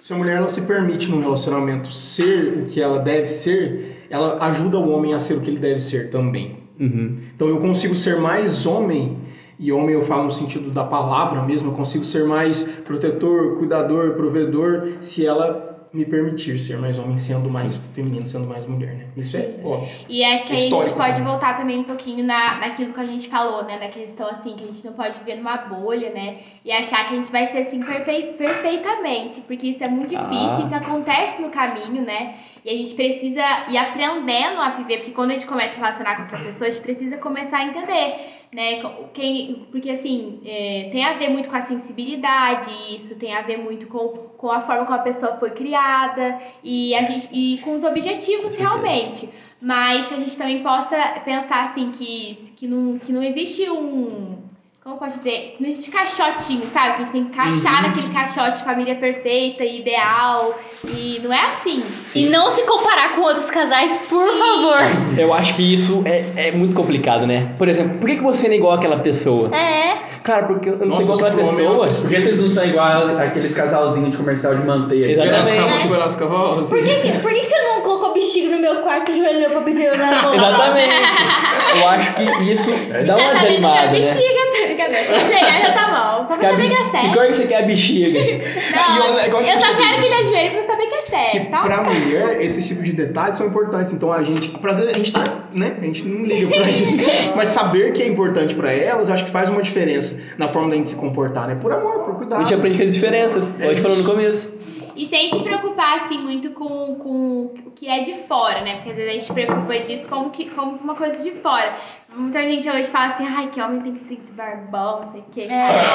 Se a mulher ela se permite num relacionamento ser o que ela deve ser, ela ajuda o homem a ser o que ele deve ser também. Uhum. Então eu consigo ser mais homem, e homem eu falo no sentido da palavra mesmo, eu consigo ser mais protetor, cuidador, provedor, se ela me permitir ser mais homem, sendo mais feminino, sendo mais mulher, né? Isso é óbvio. E acho que aí a gente pode também. voltar também um pouquinho na, naquilo que a gente falou, né? Na questão assim, que a gente não pode viver numa bolha, né? E achar que a gente vai ser assim perfei perfeitamente. Porque isso é muito difícil, Ah. isso acontece no caminho, né? E a gente precisa ir aprendendo a viver, porque quando a gente começa a se relacionar com outra pessoa, a gente precisa começar a entender, né? Quem, porque assim, é, tem a ver muito com a sensibilidade, isso tem a ver muito com, com a forma como a pessoa foi criada e, a gente, e com os objetivos realmente. Mas que a gente também possa pensar assim que, que, não, que não existe um. Como pode dizer? Não existe caixotinho, sabe? Que a gente tem que encaixar naquele caixote de família perfeita e ideal. E não é assim. E não se comparar com outros casais, por favor. Eu acho que isso é, é muito complicado, né? Por exemplo, por que, que você não é igual àquela pessoa? É. Claro, porque eu não Nossa, sou igual àquela esse problema pessoa. é Por que vocês não são igual aqueles casalzinhos de comercial de manteiga? Exatamente. Pelas pelas cavalos, Por assim. que, que- por que que você não colocou bexiga no meu quarto e joelhou pra pedir na mão? Exatamente. Eu acho que isso dá uma Tá que é desanimada, né? bexiga, tá brincadeira. Chega, já tá bom. Só pra saber que é Que sério. cor que você quer a bexiga? Não, E olha, igual eu só quero me dar joelho pra saber que é que sério, tá? pra mulher esses tipos de detalhes são importantes. Então a gente, prazer, a gente tá, né? A gente não liga pra [LAUGHS] isso. Mas saber que é importante pra elas, eu acho que faz uma diferença na forma da gente se comportar, né? Por amor, por A cuidado. gente aprende com as diferenças. A gente falou no começo. E sem se preocupar, assim, muito com, com o que é de fora, né? Porque às vezes a gente se preocupa disso como, que, como uma coisa de fora. Muita gente hoje fala assim, ai, que homem tem que ser barbão, não sei o quê.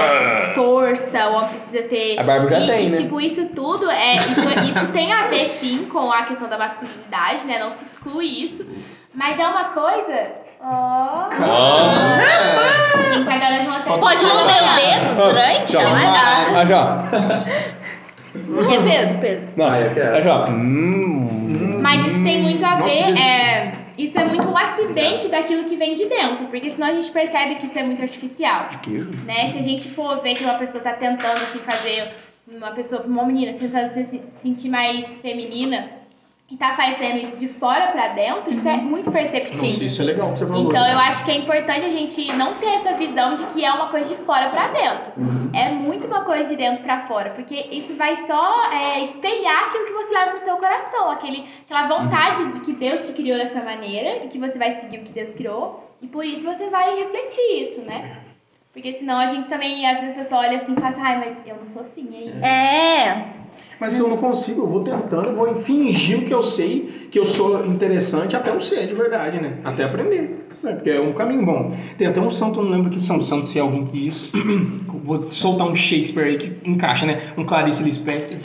[LAUGHS] Força, o homem precisa ter... A barba já e, tem, e, né? tipo, isso tudo, é, isso, isso tem a ver, sim, com a questão da masculinidade, né? Não se exclui isso. Mas é uma coisa... Ó... Gente, agora eu vou até... Pode lamber o dedo durante? Dar. Ó, já. [LAUGHS] É Pedro, Pedro. Não, Ah, eu quero. ó, já. Hum. Mas isso tem muito a ver, é, isso é muito um acidente daquilo que vem de dentro, porque senão a gente percebe que isso é muito artificial, né? Se a gente for ver que uma pessoa tá tentando assim fazer uma pessoa, uma menina tentando se sentir mais feminina e tá fazendo isso de fora pra dentro, isso é muito perceptível. Nossa, isso é legal que você falou. Então eu acho que é importante a gente não ter essa visão de que é uma coisa de fora pra dentro. É muito uma coisa de dentro pra fora, porque isso vai só é, espelhar aquilo que você leva no seu coração, aquele, aquela vontade de que Deus te criou dessa maneira e que você vai seguir o que Deus criou, e por isso você vai refletir isso, né? Porque senão a gente também, às vezes a pessoa olha assim e fala assim, ai, mas eu não sou assim ainda. É. Mas eu não consigo, eu vou tentando, eu vou fingindo que eu sei, que eu sou interessante até eu ser de verdade, né? Até aprender. né? Porque é um caminho bom. Tem até um santo, não lembro que São Santo, se é alguém que isso. [COUGHS] vou soltar um Shakespeare aí que encaixa, né? Um Clarice Lispector.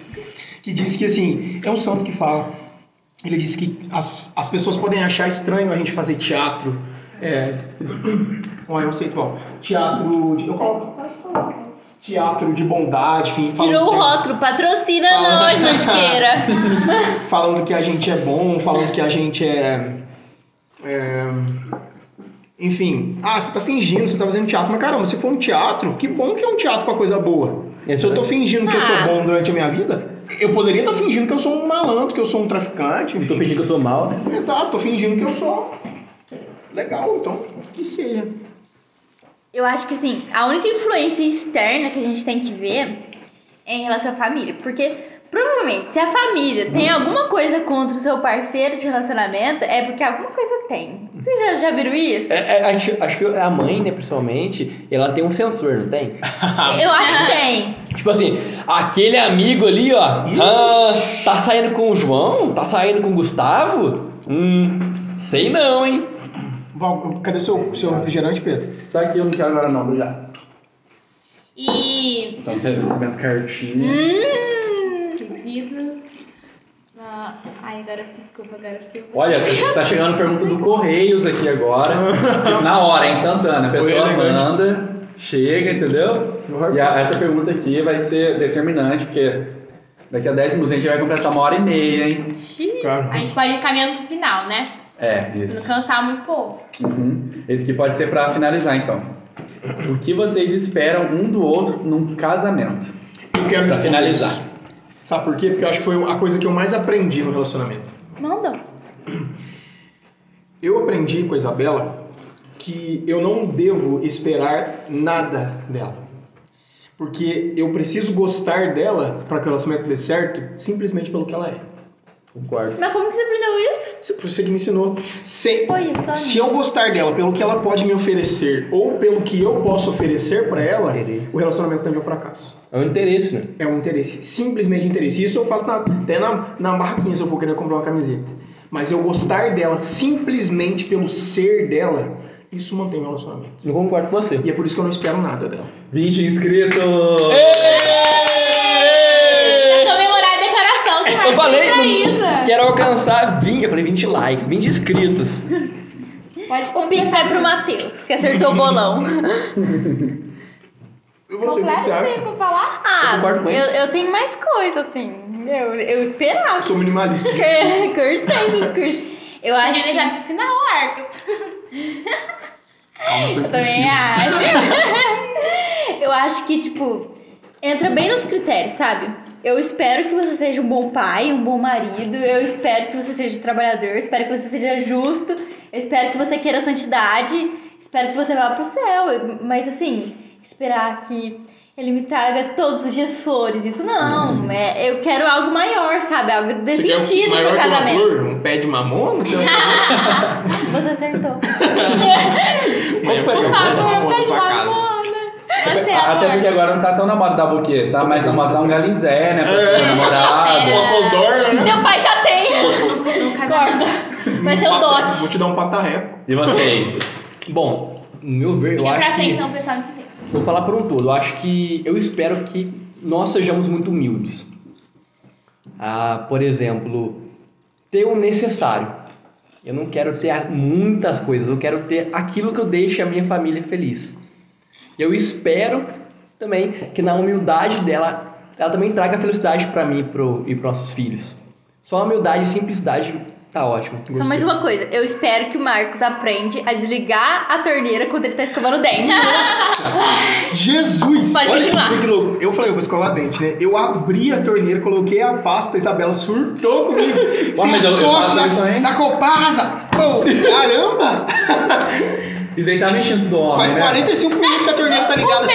Que diz que assim, é um santo que fala. Ele disse que as, as pessoas podem achar estranho a gente fazer teatro. É. [COUGHS] Não sei qual. Teatro. Eu coloco. Teatro de bondade, enfim. falando Tirou o rótulo, patrocina Fala. nós, Mantiqueira. [LAUGHS] falando que a gente é bom, falando que a gente é. é, enfim, ah, você tá fingindo, você tá fazendo teatro, mas caramba, se for um teatro, que bom que é um teatro pra coisa boa. Se eu tô fingindo que eu sou Ah. bom durante a minha vida, Eu poderia estar fingindo que eu sou um malandro, que eu sou um traficante. Tô Enfim. fingindo que eu sou mal, né? Exato, tô fingindo que eu sou. Legal, então, que seja. Eu acho que assim, a única influência externa que a gente tem que ver é em relação à família. Porque provavelmente, se a família tem alguma coisa contra o seu parceiro de relacionamento, é porque alguma coisa tem. Vocês já, já viram isso? É, é, acho, acho que a mãe, né, principalmente, ela tem um sensor, não tem? [LAUGHS] Eu acho que tem. Tipo assim, aquele amigo ali, ó, ah, tá saindo com o João? Tá saindo com o Gustavo? Hum, sei não, hein? Val, cadê seu, seu refrigerante, Pedro? Tá aqui, eu não quero agora não, já. E Então você recebendo cartinha. Hum. pedidos. Ah, ai, agora desculpa, agora fiquei. Olha, tá chegando pergunta do Correios aqui agora. [LAUGHS] Na hora, instantânea. A pessoa manda, chega, entendeu? E a- essa pergunta aqui vai ser determinante, porque daqui a 10 minutos a gente vai completar uma hora e meia, hein? Cara. A gente pode ir caminhando pro final, né? É, Pra não isso. cansar muito pouco. Uhum. Esse aqui pode ser pra finalizar, então. O que vocês esperam um do outro num casamento? Eu quero Pra finalizar. isso. Sabe por quê? Porque eu acho que foi a coisa que eu mais aprendi no relacionamento. Manda. Eu aprendi com a Isabela que eu não devo esperar nada dela. Porque eu preciso gostar dela para que o relacionamento dê certo simplesmente pelo que ela é. Concordo. Mas como que você aprendeu isso? Você que me ensinou. Se, Foi só se eu gostar dela pelo que ela pode me oferecer ou pelo que eu posso oferecer para ela, Interesse. o relacionamento tende ao fracasso. É um interesse, né? É um interesse, simplesmente interesse. Isso eu faço na- até na, na barraquinha se eu for querer comprar uma camiseta. Mas eu gostar dela simplesmente pelo ser dela, isso mantém o relacionamento. Não concordo com você. E é por isso que eu não espero nada dela. 20 inscritos! Pra 20, eu falei 20 likes, 20 inscritos. Pode vai pro Matheus, que acertou o bolão. [LAUGHS] Eu vou que tem pra falar? Ah, ele. eu, eu tenho mais coisa, assim. Eu, eu esperava. Eu sou minimalista. Curtei esse curso. Eu A acho gente que... já no final o arco. Calma, sou Eu também acho. [LAUGHS] eu acho que, tipo, entra bem nos critérios, sabe? Eu espero que você seja um bom pai, um bom marido. Eu espero que você seja trabalhador. Eu espero que você seja justo. Eu espero que você queira santidade. Espero que você vá pro céu. Mas, assim, esperar que ele me traga todos os dias flores. Isso não. É, eu quero algo maior, sabe? Algo Você quer um que uma casamento. flor? Um pé de mamona? Você [LAUGHS] acertou. Eu [LAUGHS] Por quero favor, mamona pede pra uma casa. mona. Você, Até porque agora não tá tão na moda dar buquê, tá mais na moda dar um galizé, né? Pra É. seu namorado. [LAUGHS] Uma né? Meu pai já tem. Corta. Vai ser o dote. Vou te dar um patarreco. E vocês? Bom, no meu ver, eu Fica acho pra frente, que. então pessoal te. Vou falar por um todo. Eu acho que. Eu espero que nós sejamos muito humildes. Ah, por exemplo, ter o necessário. Eu não quero ter muitas coisas, eu quero ter aquilo que eu deixe a minha família feliz. Eu espero também que na humildade dela, ela também traga felicidade para mim e pro, e pros nossos filhos. Só a humildade e simplicidade tá ótimo. Só mais uma coisa, eu espero que o Marcos aprende a desligar a torneira quando ele tá escovando o dente. [LAUGHS] Jesus! Pode Olha continuar. que- que louco. Eu falei, eu vou escovar dente, né? Eu abri a torneira, coloquei a pasta, a Isabela surtou comigo. Você sócio também. da Copasa! Pô, caramba! [LAUGHS] Isso aí tá no instinto do homem, Faz né? 45 minutos que a torneira tá ligada só.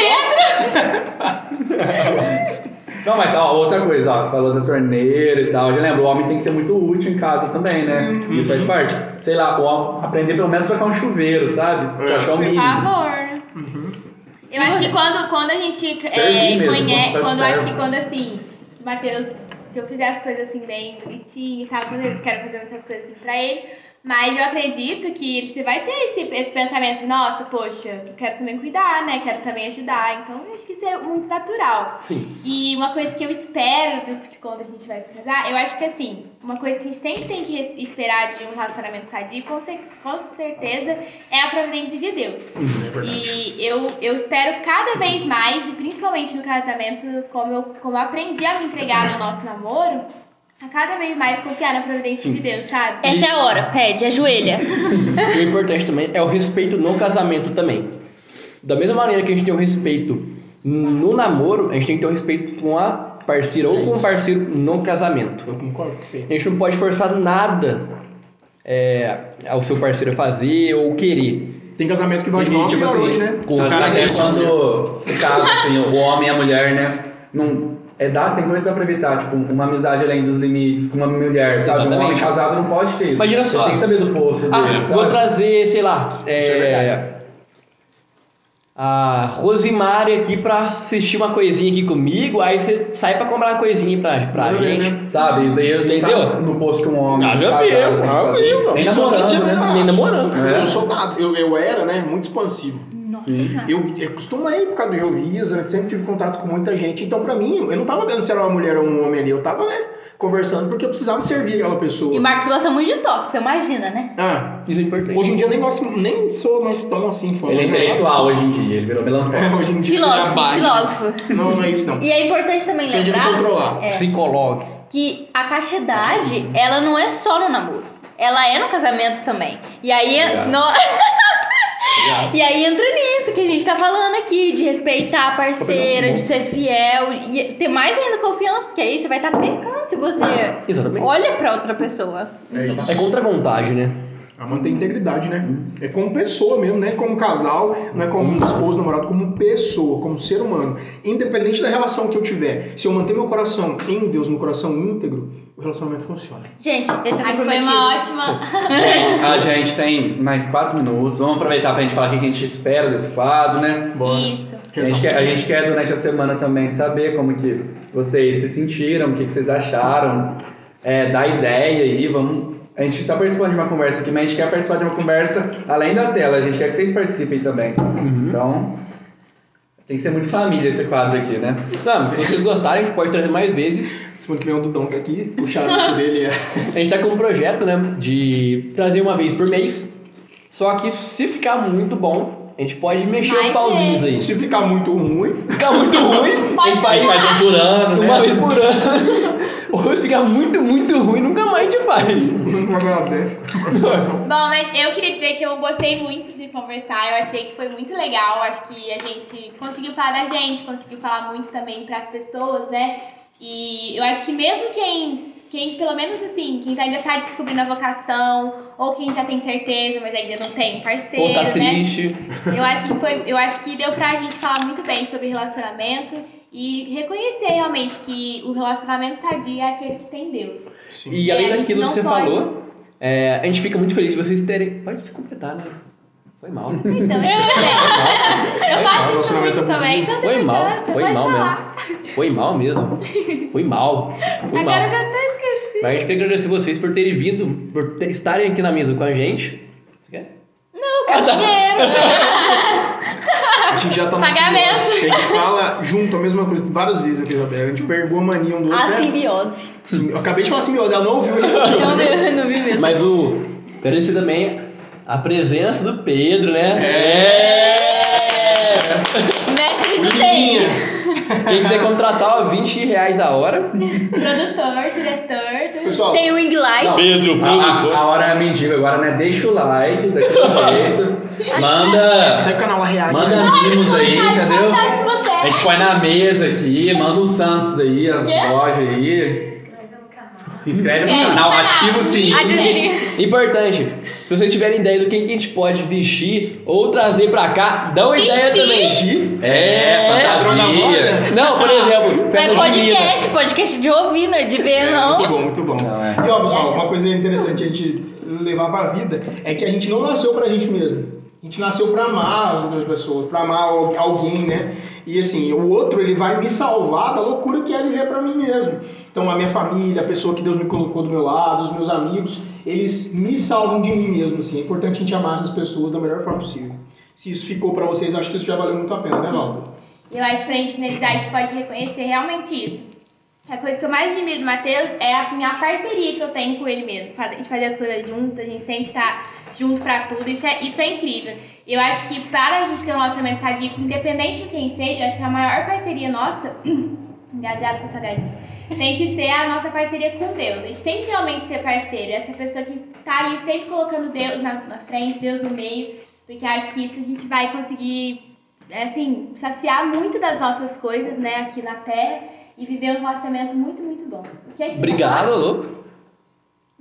[LAUGHS] Não, mas ó, outra coisa, ó, você falou da torneira e tal. Eu já lembro, o homem tem que ser muito útil em casa também, né? Uhum. Isso faz parte. Sei lá, o homem aprender pelo menos a trocar um chuveiro, sabe? É o Por mínimo. favor. Uhum. Eu acho que quando, quando a gente é, mesmo, conhece, quando quando acho que quando assim, o Matheus, se eu fizer as coisas assim bem bonitinho e tal, com certeza quero fazer muitas coisas assim pra ele, mas eu acredito que você vai ter esse, esse pensamento de, nossa, poxa, eu quero também cuidar, né? Quero também ajudar. Então eu acho que isso é muito natural. Sim. E uma coisa que eu espero do, de quando a gente vai se casar, eu acho que assim, uma coisa que a gente sempre tem que esperar de um relacionamento sadio, com, com certeza, é a providência de Deus. E eu, eu espero cada vez mais, e principalmente no casamento, como eu, como eu aprendi a me entregar no nosso namoro, a cada vez mais confiar na providência de Deus, sabe? Essa é a hora, pede, ajoelha. E o importante também é o respeito no casamento também. Da mesma maneira que a gente tem o respeito no namoro, a gente tem que ter o respeito com a parceira ou com um parceiro no casamento. Eu concordo com você. A gente não pode forçar nada é, ao seu parceiro a fazer ou querer. Tem casamento que vai de E, mal a tipo assim, hoje, né? com Às cara quando, se assim, o homem e a mulher, né? Não, é dá, tem coisa pra evitar, tipo, uma amizade além dos limites com uma mulher, sabe? Um Exatamente. homem casado não pode ter isso. Imagina Você só. tem que saber do poço dele, Ah, sabe? vou trazer, sei lá, é, é a Rosimari aqui pra assistir uma coisinha aqui comigo, aí você sai pra comprar uma coisinha pra, pra ver, gente. né? Sabe, isso aí Entendeu? tá no posto que um homem Nada a casado ver, tem que nada a fazer. ver, não. Nem namorando, é né? Nem namorando. É. Eu sou nada, eu, eu era, né, muito expansivo. Nossa Sim. senhora. Eu, eu costumei por causa do Jovisa, né, sempre tive contato com muita gente. Então, pra mim, eu não tava vendo se era uma mulher ou um homem ali. Eu tava, né, conversando porque eu precisava servir aquela pessoa. E o Marcos gosta muito de top, então imagina, né? Ah, Isso é importante. hoje em dia eu nem gosto, nem sou mais tão assim fã. Ele é época- intelectual hoje em dia, ele virou melancólico. É, [LAUGHS] hoje em dia Filósofo, é filósofo. Não, não é isso não. E é importante também lembrar controlar. é, Psicólogo. que a castidade, ela não é só no namoro. Ela é no casamento também. E aí, no- [LAUGHS] e aí entra nisso que a gente tá falando aqui, de respeitar a parceira, de ser fiel e ter mais ainda confiança, porque aí você vai estar pecando se você Exatamente. olha pra outra pessoa. É isso. É contra a vontade, né? A manter integridade, né? É como pessoa mesmo, né? Como casal, não é como esposo, namorado, como pessoa, como ser humano. Independente da relação que eu tiver, se eu manter meu coração em Deus, meu coração íntegro, o relacionamento funciona. Gente, ele tá foi uma ótima. [LAUGHS] A gente tem mais quatro minutos. Vamos aproveitar pra gente falar o que a gente espera desse quadro, né? Isso. A gente, quer, a gente quer durante a semana também saber como que vocês se sentiram, o que, que vocês acharam, é, da ideia aí, vamos. A gente tá participando de uma conversa aqui, mas a gente quer participar de uma conversa além da tela, a gente quer que vocês participem também. Então, tem que ser muito família esse quadro aqui, né? Não, se vocês gostarem, a gente pode trazer mais vezes. Semana que vem o Dudão tá aqui, o charuto [LAUGHS] dele é. A gente tá com um projeto, né, de trazer uma vez por mês. Só que se ficar muito bom, a gente pode mexer Vai os pauzinhos ser. aí. Se ficar muito ruim, Ficar muito ruim, [LAUGHS] a gente faz continuar. Por ano, uma né? vez por ano. [LAUGHS] Ou se ficar muito, muito ruim, nunca mais a gente faz. ganhar tempo. Bom, mas eu queria dizer que eu gostei muito de conversar, eu achei que foi muito legal, acho que a gente conseguiu falar da gente, conseguiu falar muito também para as pessoas, né? E eu acho que mesmo quem, quem pelo menos assim, quem ainda tá descobrindo a vocação, ou quem já tem certeza, mas ainda não tem parceiro, Ou tá né? triste. Eu acho que foi, eu acho que deu pra gente falar muito bem sobre relacionamento e reconhecer realmente que o relacionamento sadio é aquele que tem Deus. E É, além daquilo que você pode- falou, é, a gente fica muito feliz de vocês terem. Pode completar, né? Foi mal. Então, eu, eu faço isso Relacionamento muito também. Então, Foi mal, foi mal falar. mesmo. Foi mal mesmo. Foi mal. Foi mal. Agora eu já até esqueci. Mas a gente quer agradecer vocês por terem vindo, por ter- estarem aqui na mesa com a gente. Você quer? Não, quero dinheiro. A gente já tá na Pagamento. simbiose. A gente fala junto a mesma coisa várias vezes aqui, Isabela. A gente pegou a mania um do outro. A né? simbiose. Sim, Eu acabei de falar simbiose, ela não ouviu repetiu. [LAUGHS] Não, vi- não vi mesmo. Mas o. Agradecer também a presença do Pedro, né? Mestre do TI. Quem quiser contratar, ó, 20 reais a hora. Produtor, diretor. Pessoal, Tem ring light. Pedro, A, a, a hora é mendiga agora, né? Deixa o like daquele [LAUGHS] jeito. Manda. segue o canal reage. Manda né? mimos aí, entendeu? A gente põe na mesa aqui, manda os Santos aí, as lojas aí. Se inscreve no canal, ativa o sininho. Ativa Importante, se vocês tiverem ideia do que que a gente pode vestir ou trazer pra cá, dá uma ideia também. É, fantasia. Não, por exemplo, é festa junina. podcast, podcast de ouvir, não é de ver, não. Muito bom, muito bom. Não, é. E ó, pessoal, uma coisa interessante a gente levar pra vida é que a gente não nasceu pra gente mesmo. A gente nasceu pra amar as outras pessoas, pra amar al- alguém, né? E assim, o outro, ele vai me salvar da loucura que é viver pra mim mesmo. Então, a minha família, a pessoa que Deus me colocou do meu lado, os meus amigos, eles me salvam de mim mesmo, assim. É importante a gente amar essas pessoas da melhor forma possível. Se isso ficou pra vocês, acho que isso já valeu muito a pena, né, Val? E eu acho que a gente pode reconhecer realmente isso. A coisa que eu mais admiro do Matheus é a minha parceria que eu tenho com ele mesmo. A gente fazer as coisas juntos, a gente sempre tá junto pra tudo. Isso é, isso é incrível. Eu acho que para a gente ter um relacionamento sadio, independente de quem seja, eu acho que a maior parceria nossa. [COUGHS] Engasgado com salgadinho. Tem que ser a nossa parceria com Deus. A gente tem que realmente ser parceiro. Essa pessoa que tá ali sempre colocando Deus na, na frente, Deus no meio. Porque acho que isso a gente vai conseguir, assim, saciar muito das nossas coisas, né, aqui na Terra. e viver um relacionamento muito, muito bom. O que é que Obrigado, louco.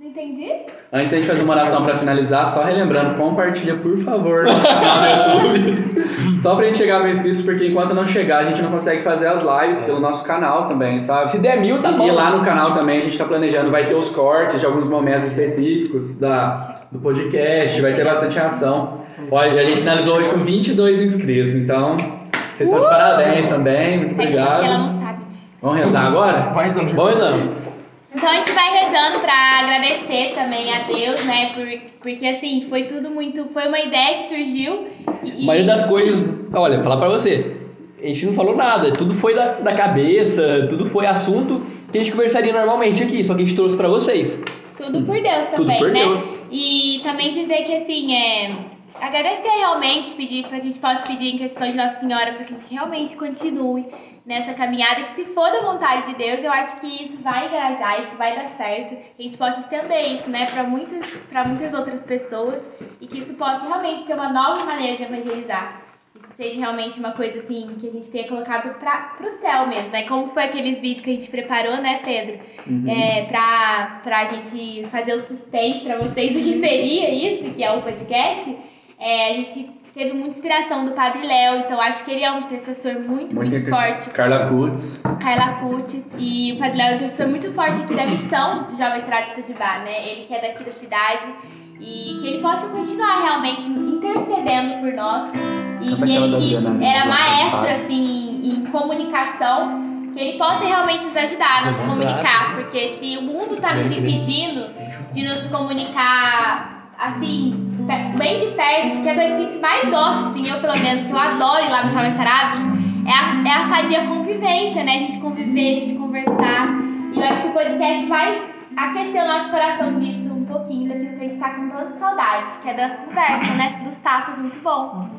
Não entendi? Antes da gente fazer uma oração pra finalizar, só relembrando, compartilha por favor [LAUGHS] no canal do YouTube. Só pra gente chegar a mil inscritos, porque enquanto não chegar, a gente não consegue fazer as lives pelo nosso canal também, sabe? Se der mil, tá e, bom. e lá no canal também a gente tá planejando, vai ter os cortes de alguns momentos específicos da, do podcast, vai ter bastante ação. Olha, a gente finalizou hoje com 22 inscritos, então vocês estão de parabéns também, muito É que ela obrigado. não sabe. Vamos rezar agora? Vai, Zandro. Bom, então. Então a gente vai rezando pra agradecer também a Deus, né? Por, porque assim, foi tudo muito. Foi uma ideia que surgiu. E, A maioria das coisas, olha, falar pra você, a gente não falou nada, tudo foi da, da cabeça, tudo foi assunto que a gente conversaria normalmente aqui, só que a gente trouxe pra vocês. Tudo por Deus também, por né? Deus. E também dizer que assim, é. Agradecer realmente, pedir para que a gente possa pedir em questão de Nossa Senhora para que a gente realmente continue nessa caminhada, que se for da vontade de Deus, eu acho que isso vai engajar, isso vai dar certo, que a gente possa estender isso, né, para muitas, para muitas outras pessoas e que isso possa realmente ser uma nova maneira de evangelizar. Isso seja realmente uma coisa assim que a gente tenha colocado para pro céu mesmo, né? Como foi aqueles vídeos que a gente preparou, né, Pedro? É, pra, pra gente fazer o suspense pra vocês do que seria isso, que é o podcast. É, a gente teve muita inspiração do Padre Léo, então acho que ele é um intercessor muito, muito, inter- forte. Carla Kutz. Carla Cutis. E o Padre Léo é um intercessor muito forte aqui da missão do Jovem de Itajubá, né? Ele que é daqui da cidade. E que ele possa continuar realmente intercedendo por nós. E que ele que né? era maestro, assim, em, em comunicação, que ele possa realmente nos ajudar a nos Sim, comunicar. Porque se o mundo está nos impedindo de nos comunicar, assim, bem de perto, porque a coisa que a gente mais gosta, assim, eu pelo menos, que eu adoro ir lá no Jovem Sarados, é a, é a sadia convivência, né? A gente conviver, a gente conversar. E eu acho que o podcast vai aquecer o nosso coração disso um pouquinho, daquilo que a gente tá com tanta saudade, que é da conversa, né? Dos papos muito bom.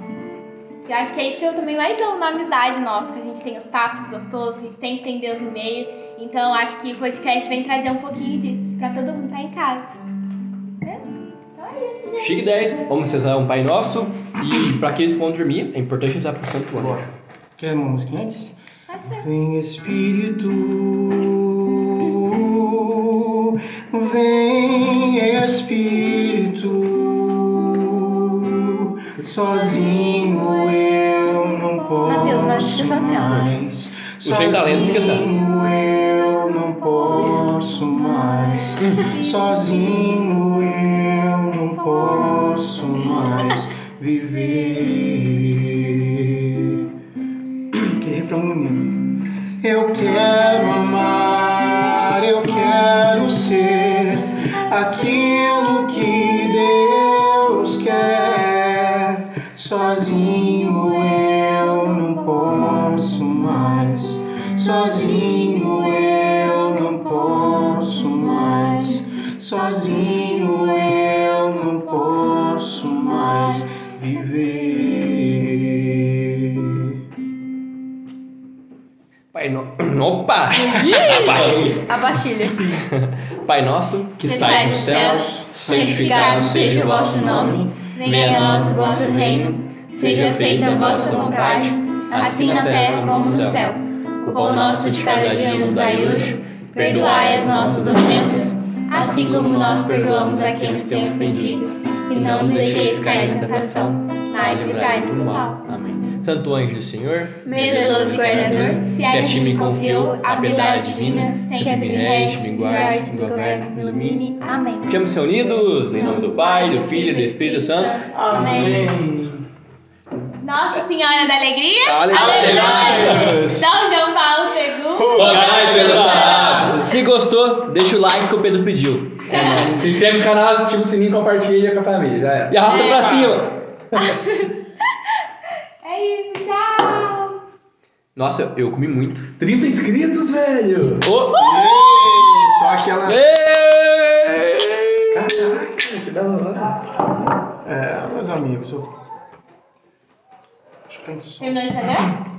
Que eu acho que é isso que eu também mais amo na amizade nossa, que a gente tem os papos gostosos, que a gente sempre tem Deus no meio. Então acho que o podcast vem trazer um pouquinho disso, pra todo mundo estar em casa. Chique 10, vamos rezar um Pai Nosso e pra aqueles que vão dormir, é importante rezar pro Santo Anjo. Quer uma música antes? Pode ser. Vem Espírito, vem Espírito, sozinho eu não posso Mateus, nós fica assim, mais. O sem talento fica assim. Sozinho eu não posso mais. Sozinho eu não posso mais viver. Que refrão bonito. Eu quero amar, eu quero ser aquilo que Deus quer. Sozinho eu não posso mais. Sozinho eu não posso mais. Sozinho eu Opa! A [LAUGHS] Bastilha. [LAUGHS] Pai Nosso, que estais nos céus, santificado seja o vosso nome. Venha a nós o vosso reino. Seja feita a vossa vontade, assim na terra como no céu. O pão nosso de cada dia nos dai hoje. Perdoai as nossas ofensas, assim como nós perdoamos a quem nos tem ofendido. E não nos deixeis cair em tentação, mas livrai-nos do mal. Amém. Santo Anjo do Senhor, Meu zeloso guardador, Se a ti me confiou a piedade divina, sempre me rege, me guarde, me governe, me ilumine. Amém. Ficamos reunidos em nome do Pai, do Filho e do Espírito Santo. Amém. Nossa Senhora da Alegria. Aleluia! São João Paulo II. Rogai pelos. Se gostou, deixa o like que o Pedro pediu. Se inscreve no canal, ativa o sininho e compartilha com a família. Já era. E arrasta pra cima. [LAUGHS] Tchau. Nossa, eu, comi muito. 30 inscritos, velho! Ô! Ei, Só aquela. Caraca, que da hora. É, meus amigos, eu. Terminou de Instagram?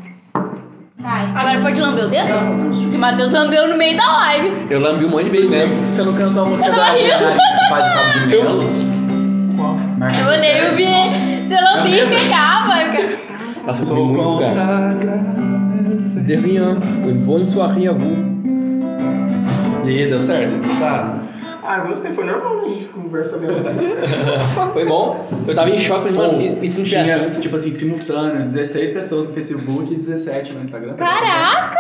Vai. Agora pode lamber o dedo? Que o Matheus lambeu no meio da live. Eu lambi um monte de vezes mesmo. Você não cantou a música Eu da? Marca Eu olhei, eu vi. Você lambia e pegava. Comi muito, cara. De rien. Une bonne soirée à vous. E aí, deu certo? Vocês gostaram? Ah, gostei, foi normal, né? A gente conversa mesmo assim. Foi bom. Eu tava em choque, mas, mano, isso não tinha assunto. tipo assim, simultâneo, 16 pessoas no Facebook e 17 no Instagram. Caraca!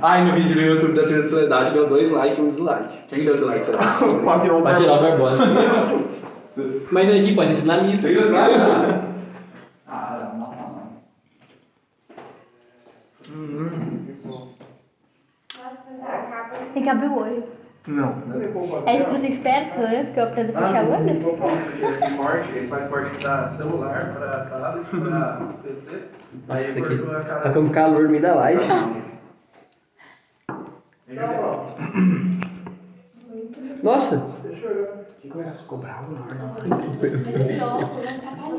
Ah, e no vídeo no YouTube da Trilha de Soledade deu dois likes e um dislike. Quem deu dislike, será? Pra tirar o Pra tirar o Barbosa. [LAUGHS] Mas aqui pode ter sido na missa. Ah, não, não, não. Tem que abrir o olho. Não. É isso que você espera, pelo menos, que eu aprendo a fechar o olho? Esse corte, eles fazem corte da celular pra tablet, pra PC. Aí Nossa, aqui cortou a cara. tá com calor no meio da live. Nossa, Ficou bravo na hora. Não, não atrapalhou.